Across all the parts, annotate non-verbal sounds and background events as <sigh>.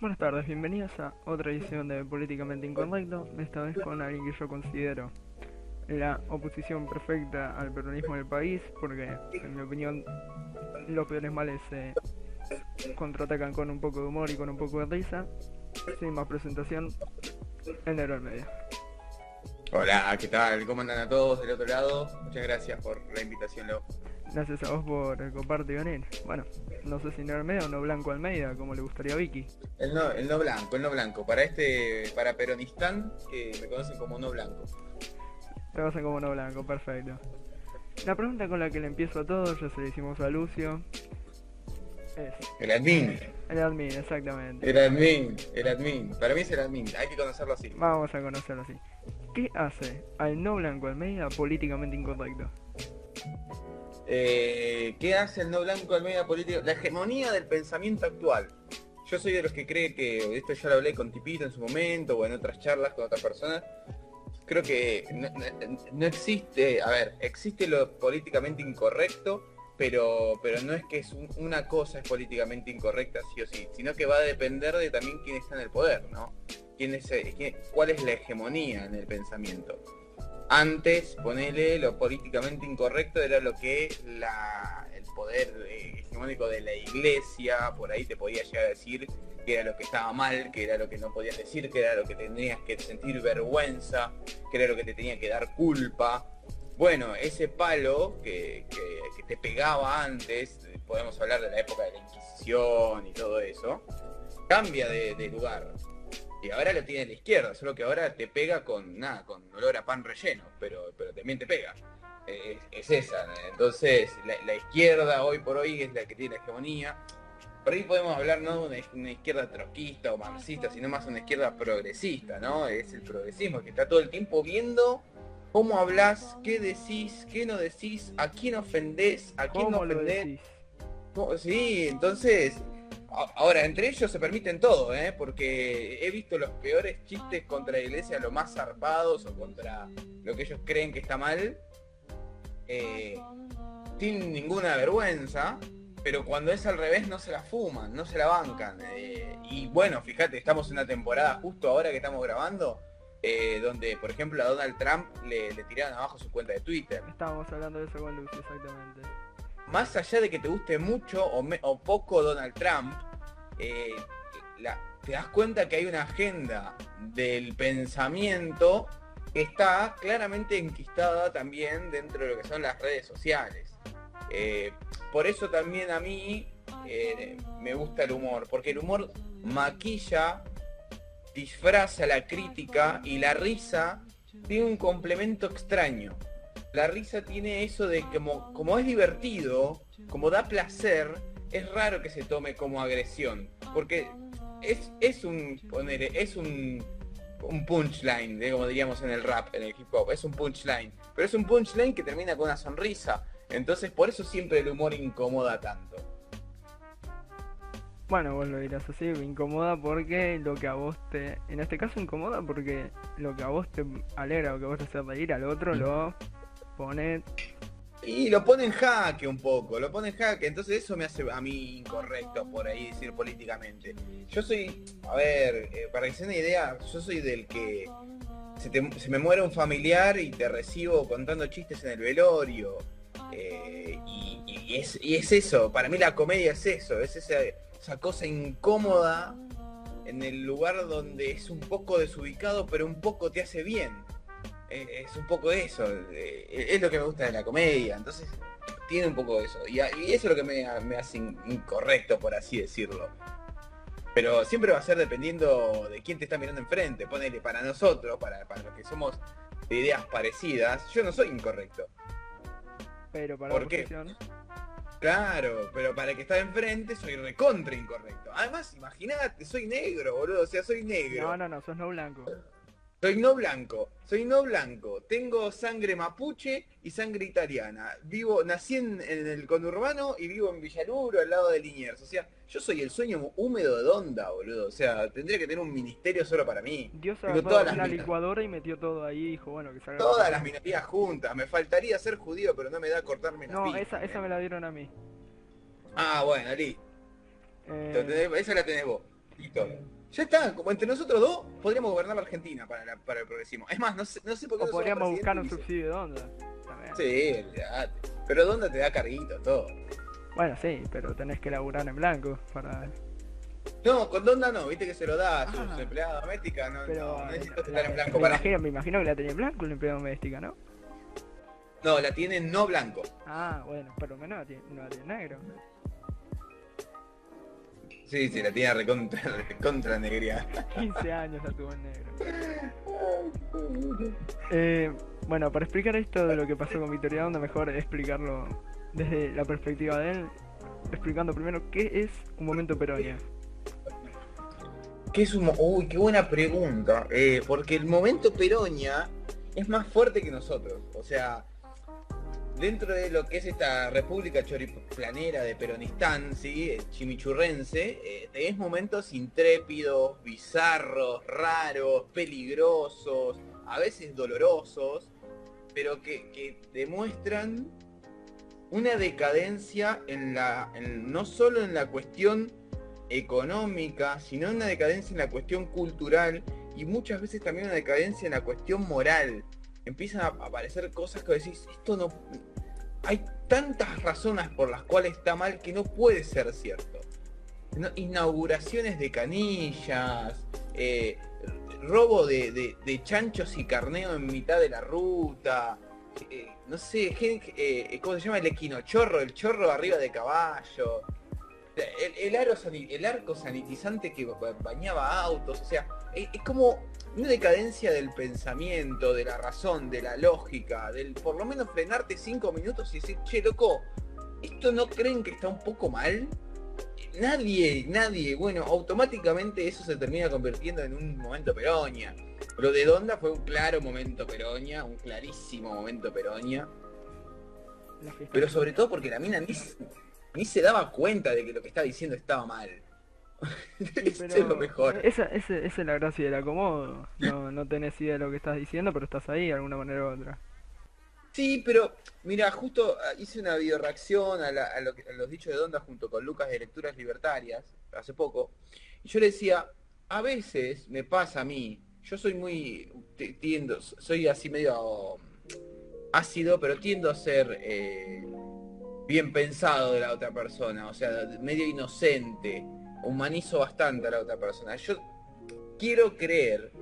Buenas tardes, bienvenidos a otra edición de Políticamente Incorrecto, esta vez con alguien que yo considero la oposición perfecta al peronismo del país, porque en mi opinión los peores males se contraatacan con un poco de humor y con un poco de risa. Sin más presentación, el negro del medio. Hola, ¿qué tal? ¿Cómo andan a todos del otro lado? Muchas gracias por la invitación, Leo. Gracias a vos por compartir y venir. Bueno, no sé si del medio o no blanco Almeida, como le gustaría a Vicky. El no, el no blanco, el no blanco. Para este, para Peronistán, que me conocen como no blanco. Te conocen como no blanco, perfecto. La pregunta con la que le empiezo a todos, ya se le hicimos a Lucio, es... El admin. El admin, exactamente. El admin, el admin. Para mí es el admin, hay que conocerlo así. Vamos a conocerlo así. ¿Qué hace al no blanco Almeida políticamente incorrecto? Eh, ¿Qué hace el no blanco Almeida político? La hegemonía del pensamiento actual. Yo soy de los que cree que, esto ya lo hablé con Tipito en su momento o en otras charlas con otras personas, creo que no, existe, a ver, existe lo políticamente incorrecto, pero, pero no es que una cosa es políticamente incorrecta sí o sí, sino que va a depender de también quién está en el poder, ¿no? ¿Quién eh, ¿Cuál es la hegemonía en el pensamiento? Antes, ponele, lo políticamente incorrecto era lo que el poder eh, hegemónico de la iglesia, por ahí te podía llegar a decir que era lo que estaba mal, que era lo que no podías decir, que era lo que tenías que sentir vergüenza, que era lo que te tenía que dar culpa. Bueno, ese palo que, te pegaba antes, podemos hablar de la época de la Inquisición y todo eso, cambia de lugar. Y ahora lo tiene la izquierda, solo que ahora te pega con nada, con olor a pan relleno, pero, pero también te pega. Es, es esa. Entonces, la, la izquierda hoy por hoy es la que tiene la hegemonía. Por ahí podemos hablar no de una, izquierda troquista o marxista, sino más una izquierda progresista, ¿no? Es el progresismo que está todo el tiempo viendo cómo hablas, qué decís, qué no decís, a quién ofendés, a quién no ¿Cómo lo ofendés. decís? ¿Cómo? Sí, entonces, ahora, entre ellos se permiten todo, ¿eh? Porque he visto los peores chistes contra la iglesia, lo más zarpados o contra lo que ellos creen que está mal, eh, sin ninguna vergüenza, pero cuando es al revés no se la fuman, no se la bancan. eh, y bueno, fíjate, estamos en una temporada justo ahora que estamos grabando, eh, donde, por ejemplo, a Donald Trump le, le tiraron abajo su cuenta de Twitter. Estábamos hablando de eso con Lucio, exactamente. Más allá de que te guste mucho o, poco Donald Trump, eh, te das cuenta que hay una agenda del pensamiento que está claramente enquistada también dentro de lo que son las redes sociales. Eh, por eso también a mí eh, me gusta el humor, porque el humor maquilla, disfraza la crítica y la risa tiene un complemento extraño la risa tiene eso de que como, como es divertido, como da placer, es raro que se tome como agresión. Porque es, es un, ponele, es un, un punchline, de como diríamos en el rap, en el hip hop, es un punchline. Pero es un punchline que termina con una sonrisa. Entonces por eso siempre el humor incomoda tanto. Bueno, vos lo dirás así, me incomoda porque lo que a vos te... En este caso incomoda porque lo que a vos te alegra o que a vos te hace reír al otro lo pone... Y lo pone en jaque un poco, lo pone en jaque, entonces eso me hace a mí incorrecto por ahí decir políticamente. Yo soy, a ver, eh, para que se den idea, yo soy del que se, me muere un familiar y te recibo contando chistes en el velorio. eh, y, y es, y es eso, para mí la comedia es eso, es esa, esa cosa incómoda en el lugar donde es un poco desubicado, pero un poco te hace bien. Eh, es un poco eso, eh, es lo que me gusta de la comedia, entonces tiene un poco de eso. Y, eso es lo que me, me hace in- incorrecto, por así decirlo. Pero siempre va a ser dependiendo de quién te está mirando enfrente. Ponele, para nosotros, para, para los que somos de ideas parecidas, yo no soy incorrecto. Pero para ¿Por la qué? Claro, pero para el que está enfrente soy recontra incorrecto. Además, imagínate, soy negro, boludo, o sea, soy negro. No, no, no, sos no blanco. Soy no blanco, soy no blanco, tengo sangre mapuche y sangre italiana. Vivo, nací en, en el conurbano y vivo en Villaluro, al lado de Liniers. O sea, yo soy el sueño húmedo de Donda, boludo. O sea, tendría que tener un ministerio solo para mí. Dios agarró todas minas. licuadora y metió todo ahí y dijo, bueno, que salga... Todas las minorías juntas. Me faltaría ser judío, pero no me da cortarme las No, pilas, esa, esa ¿eh? me la dieron a mí. Ah, bueno, listo. Eh, Esa la tenés vos. Listo. Ya está, como entre nosotros dos podríamos gobernar la Argentina para, la- para el progresismo. Es más, no sé, no sé por qué O no podríamos buscar un subsidio de onda. También. Sí. Pero ¿dónde te da carguito todo? Bueno, sí, pero tenés que laburar en blanco para... No, con Donda no, viste que se lo da a sus Ah. empleadas domésticas, no, Pero no necesito estar en blanco me, para. imagino, me imagino que la tenía en blanco la empleada doméstica, ¿no? No, la tiene no blanco. Ah, bueno, por lo menos la tiene- no la tiene negro. Sí, sí, la tiene recontra, <laughs> recontra negría. 15 años la tuvo en negro. Eh, bueno, para explicar esto de lo que pasó con Victoria Onda, mejor explicarlo desde la perspectiva de él, explicando primero qué es un momento peronia. ¿Qué es un Uy, qué buena pregunta. Eh, porque el momento Peroña es más fuerte que nosotros. O sea, dentro de lo que es esta república choriplanera de Peronistán, ¿sí? Eh, chimichurrense, eh, tenés momentos intrépidos, bizarros, raros, peligrosos, a veces dolorosos, pero que, demuestran una decadencia en la, no solo en la cuestión económica, sino una decadencia en la cuestión cultural y muchas veces también una decadencia en la cuestión moral. Empiezan a aparecer cosas que decís, esto no... Hay tantas razones por las cuales está mal que no puede ser cierto. Inauguraciones de canillas, eh, robo de, de- chanchos y carneo en mitad de la ruta, eh, no sé, eh, ¿cómo se llama? El equinochorro, el chorro arriba de caballo, el, arco sanitizante que ba- bañaba autos, o sea, es como una decadencia del pensamiento, de la razón, de la lógica, del por lo menos frenarte cinco minutos y decir, che, loco, ¿esto no creen que está un poco mal? Nadie, nadie, bueno, automáticamente eso se termina convirtiendo en un momento peroña. Lo de Donda fue un claro momento peroña, un clarísimo momento peroña. Pero sobre todo porque la mina ni se daba cuenta de que lo que estaba diciendo estaba mal. <laughs> Sí, es lo mejor. Esa, es la gracia del acomodo. No, no tenés idea de lo que estás diciendo, pero estás ahí de alguna manera u otra. Sí, pero mira, justo ah, hice una video reacción a, la- a lo que- a los dichos de Donda junto con Lucas de Lecturas Libertarias hace poco. Y yo le decía, a veces me pasa a mí, yo soy muy, tiendo, soy así medio ácido, pero tiendo a ser eh, bien pensado de la otra persona, o sea, medio inocente, humanizo bastante a la otra persona. Yo quiero creer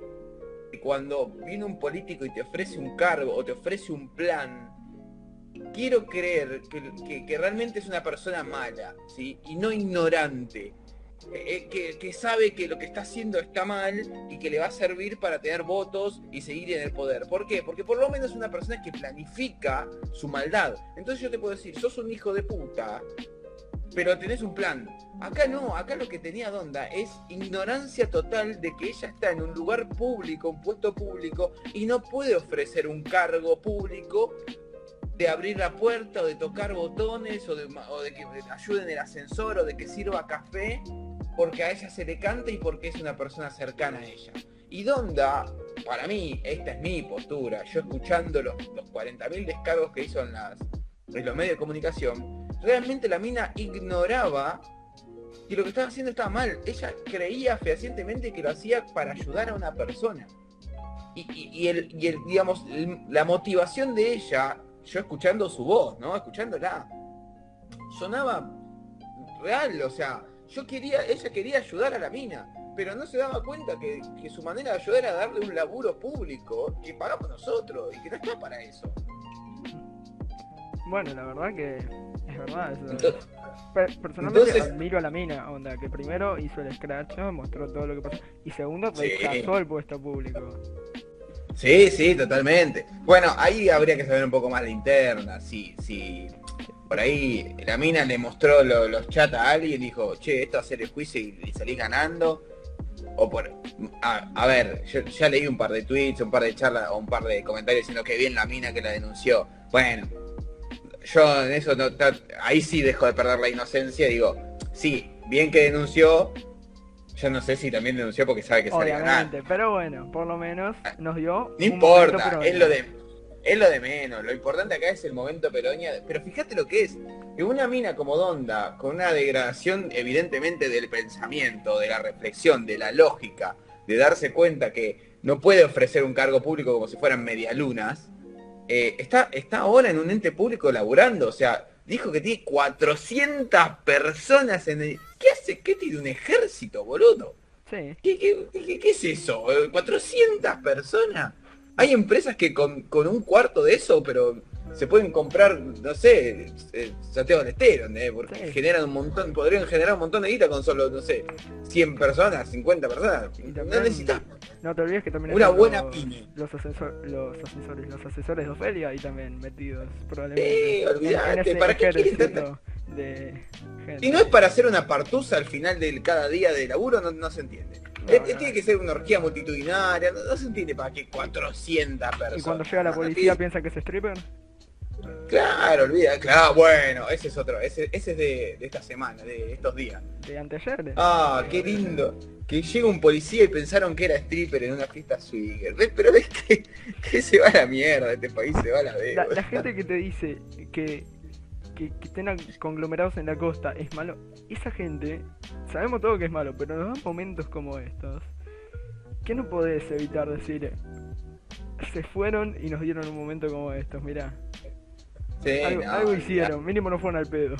que cuando viene un político y te ofrece un cargo o te ofrece un plan, quiero creer que, realmente es una persona mala, ¿sí? Y no ignorante. Eh, eh, que sabe que lo que está haciendo está mal y que le va a servir para tener votos y seguir en el poder. ¿Por qué? Porque por lo menos es una persona que planifica su maldad. Entonces yo te puedo decir, sos un hijo de puta, pero tenés un plan. Acá no, acá lo que tenía Donda es ignorancia total de que ella está en un lugar público, un puesto público, y no puede ofrecer un cargo público de abrir la puerta o de tocar botones o de, o de que ayude en el ascensor o de que sirva café porque a ella se le canta y porque es una persona cercana a ella. Y Donda, para mí, esta es mi postura, yo escuchando los, los 40.000 descargos que hizo en, las, en los medios de comunicación, realmente la mina ignoraba que lo que estaba haciendo estaba mal. Ella creía fehacientemente que lo hacía para ayudar a una persona. Y, el, y el, digamos, la motivación de ella, yo escuchando su voz, ¿no? Escuchándola, sonaba real, o sea, yo quería, ella quería ayudar a la mina, pero no se daba cuenta que, que su manera de ayudar era darle un laburo público que pagamos nosotros y que no está para eso. Bueno, la verdad que es verdad. eso. Entonces, Pe- Personalmente entonces- admiro a la mina, onda, que primero hizo el scratch, mostró todo lo que pasó, y segundo Sí. rechazó el puesto público. Sí, sí, totalmente. Bueno, ahí habría que saber un poco más de interna, si, si por ahí la mina le mostró lo- los chats a alguien y dijo, che, esto hacer el juicio y, y salís ganando. O por a, a ver, yo ya leí un par de tweets, un par de charlas o un par de comentarios diciendo que bien la mina que la denunció. Bueno, yo en eso no ahí sí dejo de perder la inocencia digo, sí, bien que denunció, yo no sé si también denunció porque sabe que sale. Obviamente, pero bueno, por lo menos nos dio. No importa, es lo de es lo de menos. Lo importante acá es el momento Peroña. Pero fíjate lo que es. que una mina como Donda, con una degradación evidentemente del pensamiento, de la reflexión, de la lógica, de darse cuenta que no puede ofrecer un cargo público como si fueran medialunas, eh, está, está ahora en un ente público laburando, o sea, dijo que tiene 400 personas en el... ¿Qué hace? ¿Qué tiene un ejército, boludo? Sí. ¿Qué, qué, qué- qué es eso? ¿400 personas? Hay empresas que con, con un cuarto de eso, pero se pueden comprar, no sé, eh, Santiago del Estero, ¿entendés? Porque Sí. generan un montón, podrían generar un montón de guita con solo, no sé, 100 personas, 50 personas. No necesitas. No te olvides que también Una buena los, pyme. los, asesor- los asesores, los asesores de Ofelia ahí también metidos, probablemente. Sí, olvidate, ¿para qué quieren de gente. Si no es para hacer una partusa al final de cada día de laburo, no, no se entiende. No, Eh, no. eh, Tiene que ser una orgía multitudinaria, no, se entiende para qué 400 personas. Y cuando llega la policía piensa que es stripper. Claro, olvida, claro, bueno, ese es otro, ese, ese es de, de esta semana, de estos días. De anteayer. Ah, qué lindo. Que llega un policía y pensaron que era stripper en una fiesta swinger. ¿Ves? Pero ves que, que se va a la mierda, este país se va a la La, deuda. la gente que te dice que, que, que estén conglomerados en la costa es malo, esa gente, sabemos todo que es malo, pero nos dan momentos como estos, que no podés evitar decir, se fueron y nos dieron un momento como estos, mirá, Sí, algo, no, algo ya. hicieron, mínimo no fueron al pedo.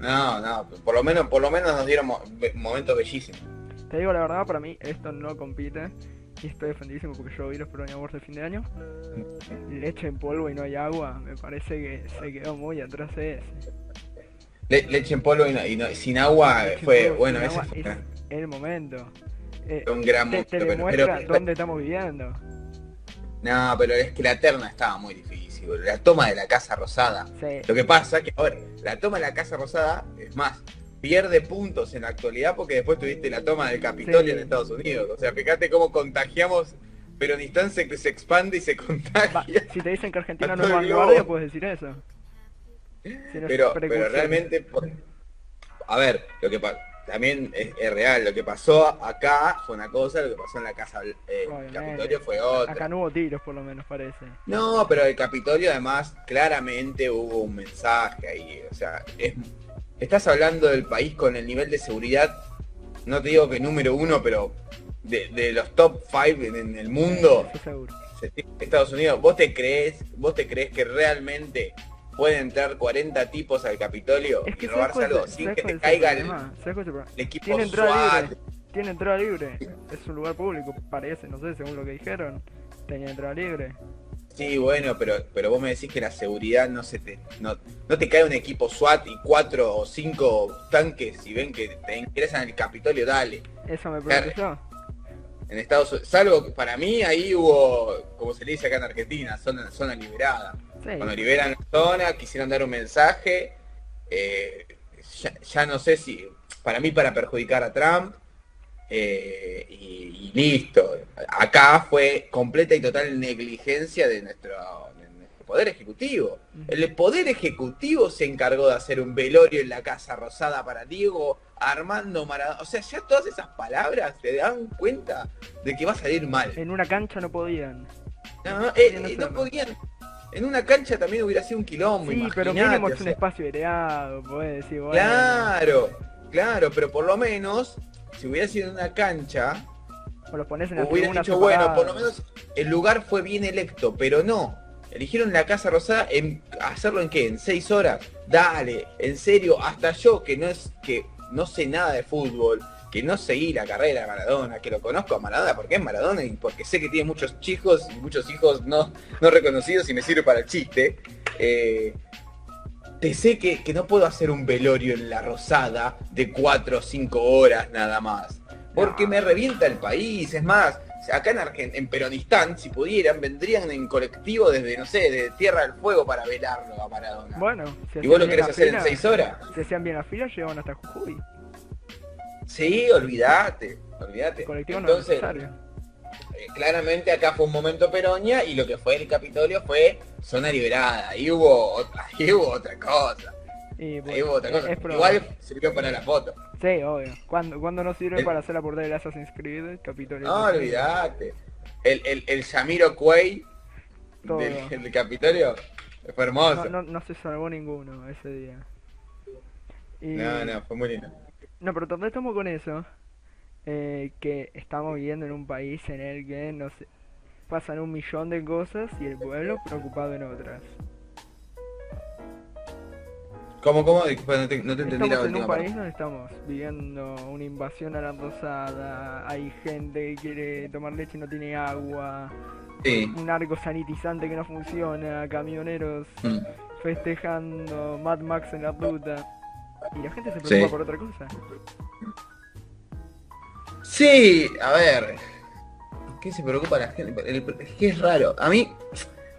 No, no, por lo menos, por lo menos nos dieron mo- momentos bellísimos. Te digo la verdad, para mí esto no compite. Y estoy defendidísimo porque yo vi los Awards de fin de año. Leche en polvo y no hay agua. Me parece que se quedó muy atrás de ese. Le- leche en polvo y, no- y no- sin agua Leche fue, polvo bueno, ese agua fue es el momento. Eh, un gran te, momento. te pero- pero- dónde estamos viviendo. no, pero es que la terna estaba muy difícil. La toma de la Casa Rosada. Sí. Lo que pasa que, a ver, la toma de la Casa Rosada, es más, pierde puntos en la actualidad porque después tuviste la toma del Capitolio Sí. en Estados Unidos. O sea, fíjate cómo contagiamos, Peronistán se, se expande y se Va, contagia. si te dicen que Argentina no es vanguardia, puedes decir eso. Si no es Pero, pero realmente, por- a ver, lo que pa- también es, es real, lo que pasó acá fue una cosa, lo que pasó en la Casa eh, Obviamente. Capitolio fue otra. Acá no hubo tiros, por lo menos, parece. No, pero el Capitolio además claramente hubo un mensaje ahí. O sea, es- estás hablando del país con el nivel de seguridad, no te digo que número uno, pero de, de los top five en, en el mundo, seguro. Estados Unidos, ¿vos te crees, vos te crees que realmente pueden entrar 40 tipos al Capitolio Es que y ¿sabes robarse cuál es algo el- sin ¿sabes que te caiga el, equipo Tiene entrada SWAT? libre. Tiene entrada libre. Es un lugar público, parece, no sé, según lo que dijeron. Tenía entrada libre. Sí, bueno, pero, pero vos me decís que la seguridad no se te, no, no te cae un equipo SWAT y cuatro o cinco tanques y ven que te ingresan al Capitolio, dale. Eso me yo. En Estados Unidos, salvo que para mí ahí hubo, como se le dice acá en Argentina, zona, zona liberada. Sí. Cuando liberan la zona, quisieron dar un mensaje, eh, ya, ya no sé si, para mí para perjudicar a Trump, eh, y, y listo. Acá fue completa y total negligencia de nuestro, de nuestro poder ejecutivo. El poder ejecutivo se encargó de hacer un velorio en la Casa Rosada para Diego Armando Maradona. O sea, ya todas esas palabras te dan cuenta de que va a salir mal. En una cancha no podían. No, no, eh, no podían. En una cancha también hubiera sido un quilombo. Sí, pero mínimo o es un sea. espacio aireado, podés decir, bueno. Claro, claro, pero por lo menos, si hubiera sido en una cancha, O los pones en la hubieran dicho, bueno, por lo menos el lugar fue bien electo, pero no. Eligieron la Casa Rosada en hacerlo en qué, en seis horas. Dale, en serio, hasta yo que no es que no sé nada de fútbol, que no seguí la carrera de Maradona, que lo conozco a Maradona porque es Maradona y porque sé que tiene muchos chicos y muchos hijos no, no reconocidos y me sirve para el chiste. eh, te sé que, que no puedo hacer un velorio en la Rosada de cuatro o cinco horas nada más. Porque No. me revienta el país. Es más, acá en, Argen- en Peronistán, si pudieran, vendrían en colectivo desde, no sé, de Tierra del Fuego para velarlo a Maradona. Bueno, si ¿Y vos lo querés hacer en fila- seis horas? Si hacían bien la fila, llegaban hasta Jujuy. Sí, olvídate, olvídate. El colectivo no Entonces, eh, claramente acá fue un momento Peronia y lo que fue el Capitolio fue zona liberada. Ahí hubo, otra- ahí hubo otra cosa. Y, Ahí hubo otra cosa. Igual sirvió para la foto. Sí, obvio. ¿Cuándo, cuándo no sirve El- para hacer la portada del Assassin's Creed? Capitolio. No, olvídate. El, el, el Yamiro Todo. del, <laughs> del Capitolio. Fue hermoso. No, no, no se salvó ninguno ese día. Y- No, no, fue muy lindo. No, pero ¿dónde estamos con eso? Eh, que estamos viviendo en un país en el que no sé, pasan un millón de cosas y el pueblo preocupado en otras. ¿Cómo, cómo? Disculpa, no te, no te entendí la Estamos en un país parte. donde estamos viviendo una invasión a la rosada, hay gente que quiere tomar leche y no tiene agua, Sí. un arco sanitizante que no funciona, camioneros Mm. festejando Mad Max en la ruta. Y la gente se preocupa Sí. por otra cosa. Sí, a ver. ¿Qué se preocupa la gente? El- Es que es raro. A mí,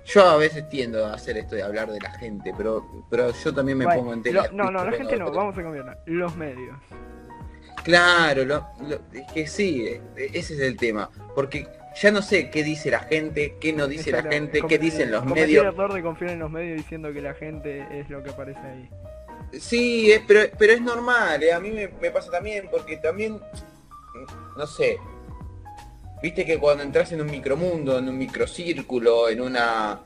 yo a veces tiendo a hacer esto de hablar de la gente, pero, pero yo también me Vale, pongo en lo- tela. no, no, la gente no, vamos a cambiarla. Los medios. Claro, lo- lo- es que sí, eh, ese es el tema. Porque ya no sé qué dice la gente, qué no dice la gente, qué dicen los cometí el medios. error de confiar en los medios diciendo que la gente es lo que aparece ahí. Sí, es- pero, pero es normal, eh, a mí me, me pasa también, porque también, no sé, viste que cuando entras en un micromundo, en un microcírculo, en una,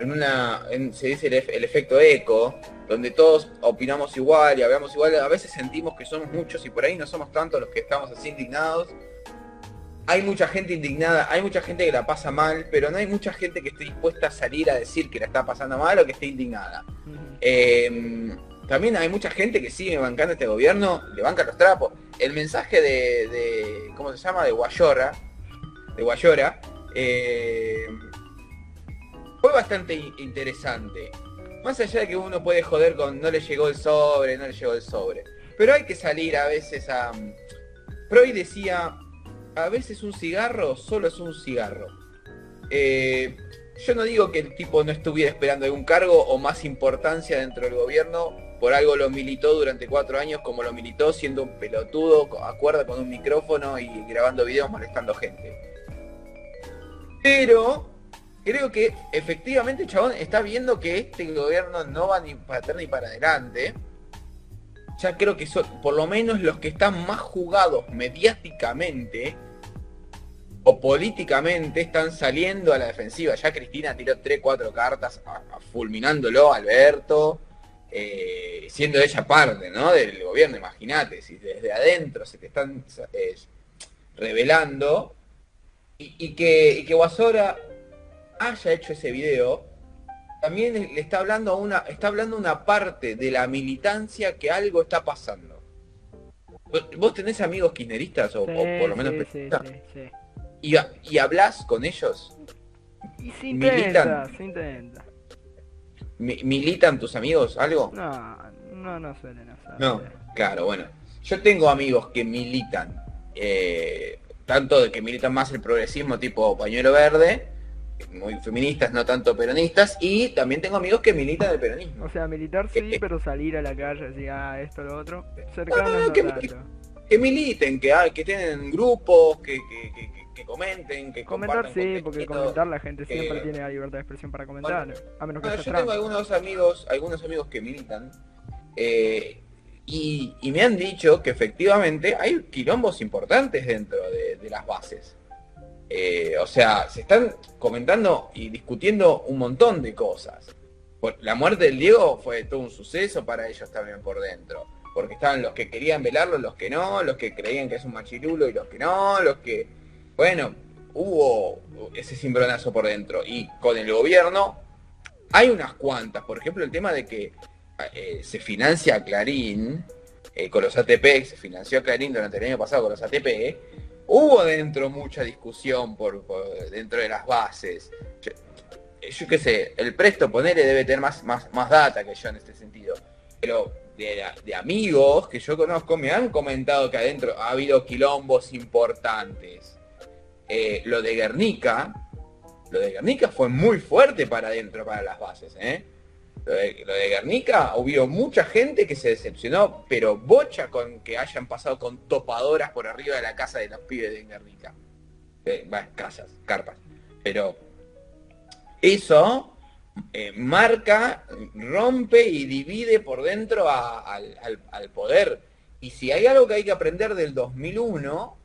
en una, en- se dice el, ef- el efecto eco, donde todos opinamos igual y hablamos igual, a veces sentimos que somos muchos y por ahí no somos tantos los que estamos así indignados. Hay mucha gente indignada, hay mucha gente que la pasa mal, pero no hay mucha gente que esté dispuesta a salir a decir que la está pasando mal o que esté indignada. Eh, también hay mucha gente que sigue bancando este gobierno, le banca los trapos. El mensaje de, de- ¿cómo se llama? De Guayora, de Guayora, eh, fue bastante interesante. Más allá de que uno puede joder con no le llegó el sobre, no le llegó el sobre. Pero hay que salir a veces a... Freud decía, a veces un cigarro solo es un cigarro. Eh, yo no digo que el tipo no estuviera esperando algún cargo o más importancia dentro del gobierno, por algo lo militó durante cuatro años como lo militó siendo un pelotudo, acuerda con un micrófono y grabando videos molestando gente. Pero creo que efectivamente chabón está viendo que este gobierno no va ni para atrás ni para adelante. Ya creo que son por lo menos los que están más jugados mediáticamente o políticamente están saliendo a la defensiva. Ya Cristina tiró 3, 4 cartas fulminándolo Alberto, eh, siendo ella parte ¿no? del gobierno, imagínate, si desde adentro se te están eh, revelando y, y que, y que Guasora haya hecho ese video, también le está hablando a una, está hablando una parte de la militancia que algo está pasando. ¿Vos- ¿Vos tenés amigos kirchneristas o, por lo menos sí, y, y hablas con ellos? Y se Militan. intenta, se intenta. Mi- ¿Militan tus amigos algo? No, no, no suelen hacer. No, claro, bueno. Yo tengo amigos que militan, eh, tanto de que militan más el progresismo tipo pañuelo verde, muy feministas, no tanto peronistas, y también tengo amigos que militan el peronismo. O sea, militar sí, Eh, pero salir a la calle, decir, ah, esto, lo otro, cercano No, no, no, que- tanto. Que militen, que, hay- que tienen grupos, que, que, que- que- comenten, que Comentar sí, porque comentar la gente que- siempre tiene la libertad de expresión para comentar, a menos que Bueno, sea yo tengo algunos amigos, algunos amigos que militan, eh, y, y me han dicho que efectivamente hay quilombos importantes dentro de, de las bases. Eh, o sea, se están comentando y discutiendo un montón de cosas. La muerte del Diego fue todo un suceso para ellos también por dentro. Porque estaban los que querían velarlo, los que no, los que creían que es un machirulo y los que no, los que... Bueno, hubo ese cimbronazo por dentro. Y con el gobierno hay unas cuantas. Por ejemplo, el tema de que eh, se financia a Clarín eh, con los ATP, se financió a Clarín durante el año pasado con los ATP. Hubo dentro mucha discusión por, dentro de las bases. Yo, qué sé, el presto ponele debe tener más, más, más data que yo en este sentido. Pero de amigos que yo conozco me han comentado que adentro ha habido quilombos importantes. Eh, lo de Guernica, lo de Guernica fue muy fuerte para adentro, para las bases, ¿eh? Lo de, Guernica, hubo mucha gente que se decepcionó, pero bocha con que hayan pasado con topadoras por arriba de la casa de los pibes de Guernica. Eh, casas, carpas. Pero eso eh, marca, rompe y divide por dentro al poder. Y si hay algo que hay que aprender del 2001,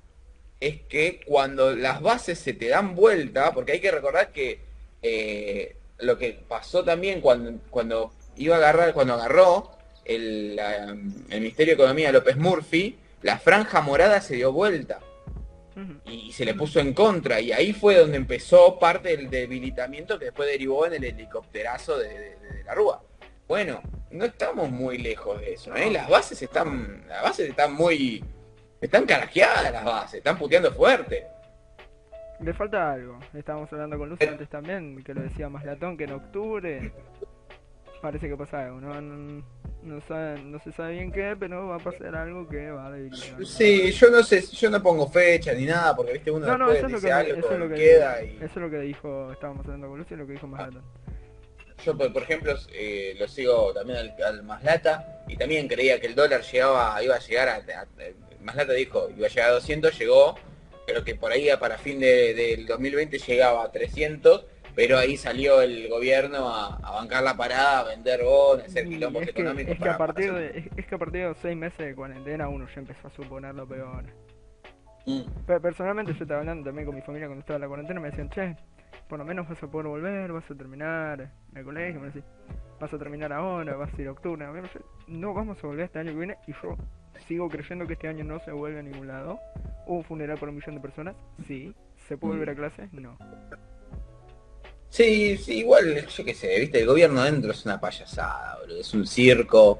es que cuando las bases se te dan vuelta, porque hay que recordar que eh, lo que pasó también cuando, cuando iba a agarrar, cuando agarró el, la- el Ministerio de Economía López Murphy, la franja morada se dio vuelta y se le puso en contra. Y ahí fue donde empezó parte del debilitamiento que después derivó en el helicópterazo de, de- de la Rúa. Bueno, no estamos muy lejos de eso, ¿eh? Las bases están, las bases están muy, están carajeadas las bases, están puteando fuerte. Le falta algo. Estábamos hablando con Lucy antes también, que lo decía más latón, que en octubre parece que pasa algo. No, no, no sabe- no se sabe bien qué, pero va a pasar algo que va a debilitar. Sí, yo no sé, yo no pongo fecha ni nada, porque viste uno No, no, después eso es lo que, algo, eso es lo que, queda y eso es lo que dijo, estábamos hablando con Lucy, lo que dijo más Ah. latón. yo por, por ejemplo eh, lo sigo también al, al Maslata y también creía que el dólar llegaba, iba a llegar a, a- Maslata dijo, iba a llegar a 200, llegó, pero que por ahí para fin de- del 2020 llegaba a 300, pero ahí salió el gobierno a, a bancar la parada, a vender bonos, hacer quilombos es que, económicos. es que a partir para de, es, que a partir de los seis meses de cuarentena uno ya empezó a suponer lo peor. Mm. Pero personalmente yo estaba hablando también con mi familia cuando estaba en la cuarentena, me decían, che, por lo menos vas a poder volver, vas a terminar el colegio, me decían, vas a terminar ahora, vas a ir a octubre, no vamos a volver este año que viene y yo sigo creyendo que este año no se vuelve a ningún lado. Hubo un funeral por un millón de personas, sí. ¿Se puede volver a clase? No. Sí, sí, igual, yo qué sé, viste, el gobierno adentro es una payasada, boludo, es un circo,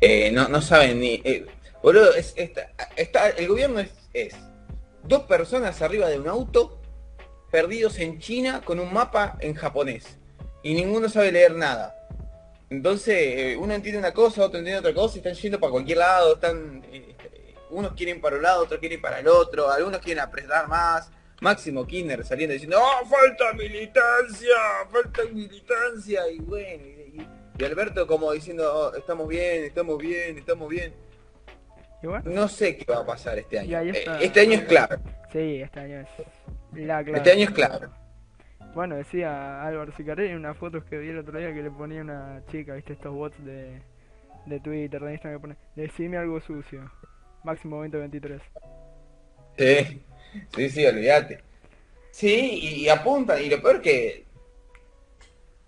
eh, no, no saben ni... eh, boludo, es, está, está- el gobierno es, es dos personas arriba de un auto, perdidos en China, con un mapa en japonés, y ninguno sabe leer nada. Entonces, eh, uno entiende una cosa, otro entiende otra cosa, y están yendo para cualquier lado, están... eh, unos quieren para un lado, otros quieren para el otro, algunos quieren apretar más, Máximo Kirchner saliendo diciendo, ¡Oh, falta militancia! ¡Falta militancia! Y bueno, y, y- y Alberto como diciendo, "Oh, estamos bien, estamos bien, estamos bien. Bueno, No sé qué va a pasar este año. Eh, está. Este año es clave. sí, este año es la clave. Este año es clave. Bueno, decía Álvaro Sicarelli en unas fotos que vi el otro día que le ponía una chica, viste, estos bots de, de Twitter, de Instagram que pone, decime algo sucio. Máximo 2023. Sí, sí, sí, olvídate. Sí, y, y apuntan, y lo peor que...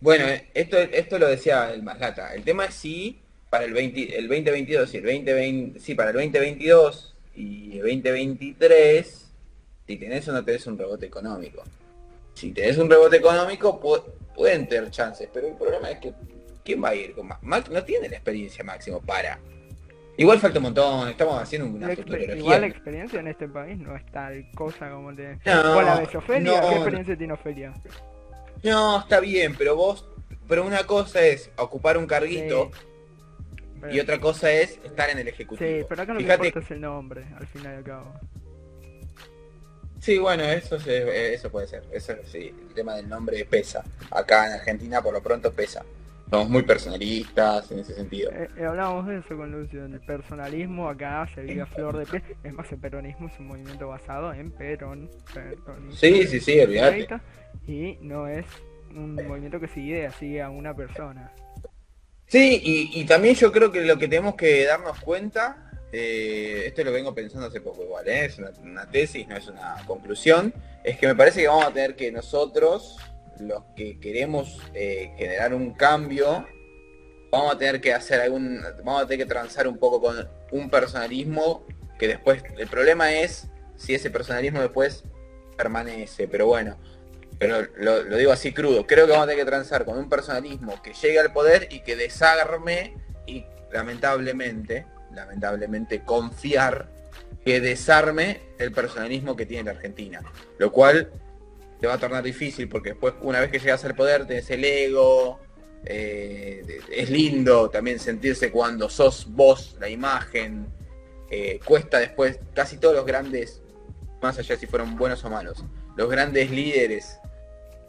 Bueno, eh, esto, esto lo decía el Maslata. El tema es si para el, 20 el 2022 y el 2020, sí, para el 2022 y el 2023, si tenés o no tenés un rebote económico. Si tenés un rebote económico, pu- pueden tener chances, pero el problema es que ¿quién va a ir con Max? Max no tiene la experiencia máximo para. Igual falta un montón, estamos haciendo una futurología. igual la experiencia en este país no es tal cosa como te... No, ¿Vos la ves Ofelia? no, ¿Qué experiencia tiene Ofelia? No, está bien, pero vos, pero una cosa es ocupar un carguito Pero- y otra cosa es estar en el ejecutivo. Sí, pero acá que Fíjate, importa es el nombre, al fin y al cabo. Sí, bueno, eso se- eso puede ser, eso sí, el tema del nombre pesa. Acá en Argentina por lo pronto pesa. Somos muy personalistas en ese sentido. Eh, eh, hablábamos de eso con Lucio, el personalismo acá se vive a flor de piel. Es más, el peronismo es un movimiento basado en perón, peronismo. Sí, sí, sí, olvídate. Y no es un movimiento que sigue así a una persona. Sí, y, y también yo creo que lo que tenemos que darnos cuenta, eh, esto lo vengo pensando hace poco igual, ¿eh? es una, tesis, no es una conclusión, es que me parece que vamos a tener que nosotros, los que queremos eh, generar un cambio, vamos a tener que hacer algún, vamos a tener que transar un poco con un personalismo que después, el problema es si ese personalismo después permanece, pero bueno, pero lo, lo digo así crudo, creo que vamos a tener que transar con un personalismo que llegue al poder y que desarme y lamentablemente, lamentablemente confiar que desarme el personalismo que tiene la Argentina. Lo cual te va a tornar difícil porque después una vez que llegas al poder tenés el ego, eh, es lindo también sentirse cuando sos vos la imagen, eh, cuesta después, casi todos los grandes, más allá si fueron buenos o malos, los grandes líderes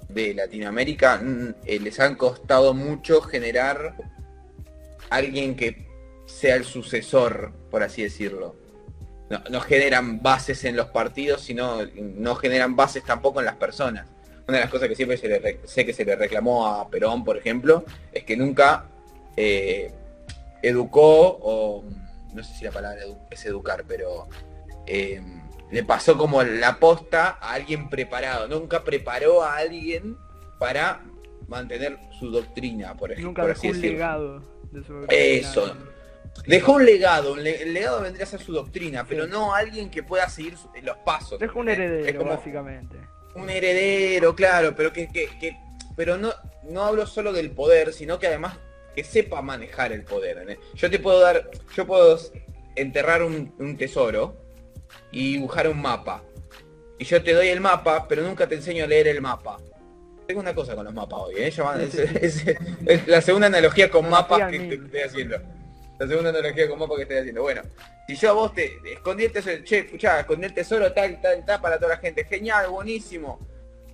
de Latinoamérica mm, eh, les han costado mucho generar alguien que sea el sucesor, por así decirlo. No, no generan bases en los partidos, sino no generan bases tampoco en las personas. Una de las cosas que siempre se le sé que se le reclamó a Perón, por ejemplo, es que nunca eh, educó, o no sé si la palabra edu- es educar, pero eh, le pasó como la posta a alguien preparado. Nunca preparó a alguien para mantener su doctrina, por ejemplo. Nunca por así un decirlo. legado de su Eso. Dejó un legado, el legado vendría a ser su doctrina, Sí. pero no alguien que pueda seguir los pasos. Dejó un heredero, Es como básicamente. un heredero, claro, pero que, que, que- pero no, no hablo solo del poder, sino que además que sepa manejar el poder. Yo te puedo dar, yo puedo enterrar un, un tesoro y dibujar un mapa. Y yo te doy el mapa, pero nunca te enseño a leer el mapa. Tengo una cosa con los mapas hoy, ¿eh? Ya van- es, es- es la segunda analogía con mapas que estoy haciendo. La segunda analogía con mapas que estoy haciendo. Bueno, si yo vos te escondí el tesoro, che, escuchá, escondí el tesoro tal, tal, tal para toda la gente. Genial, buenísimo.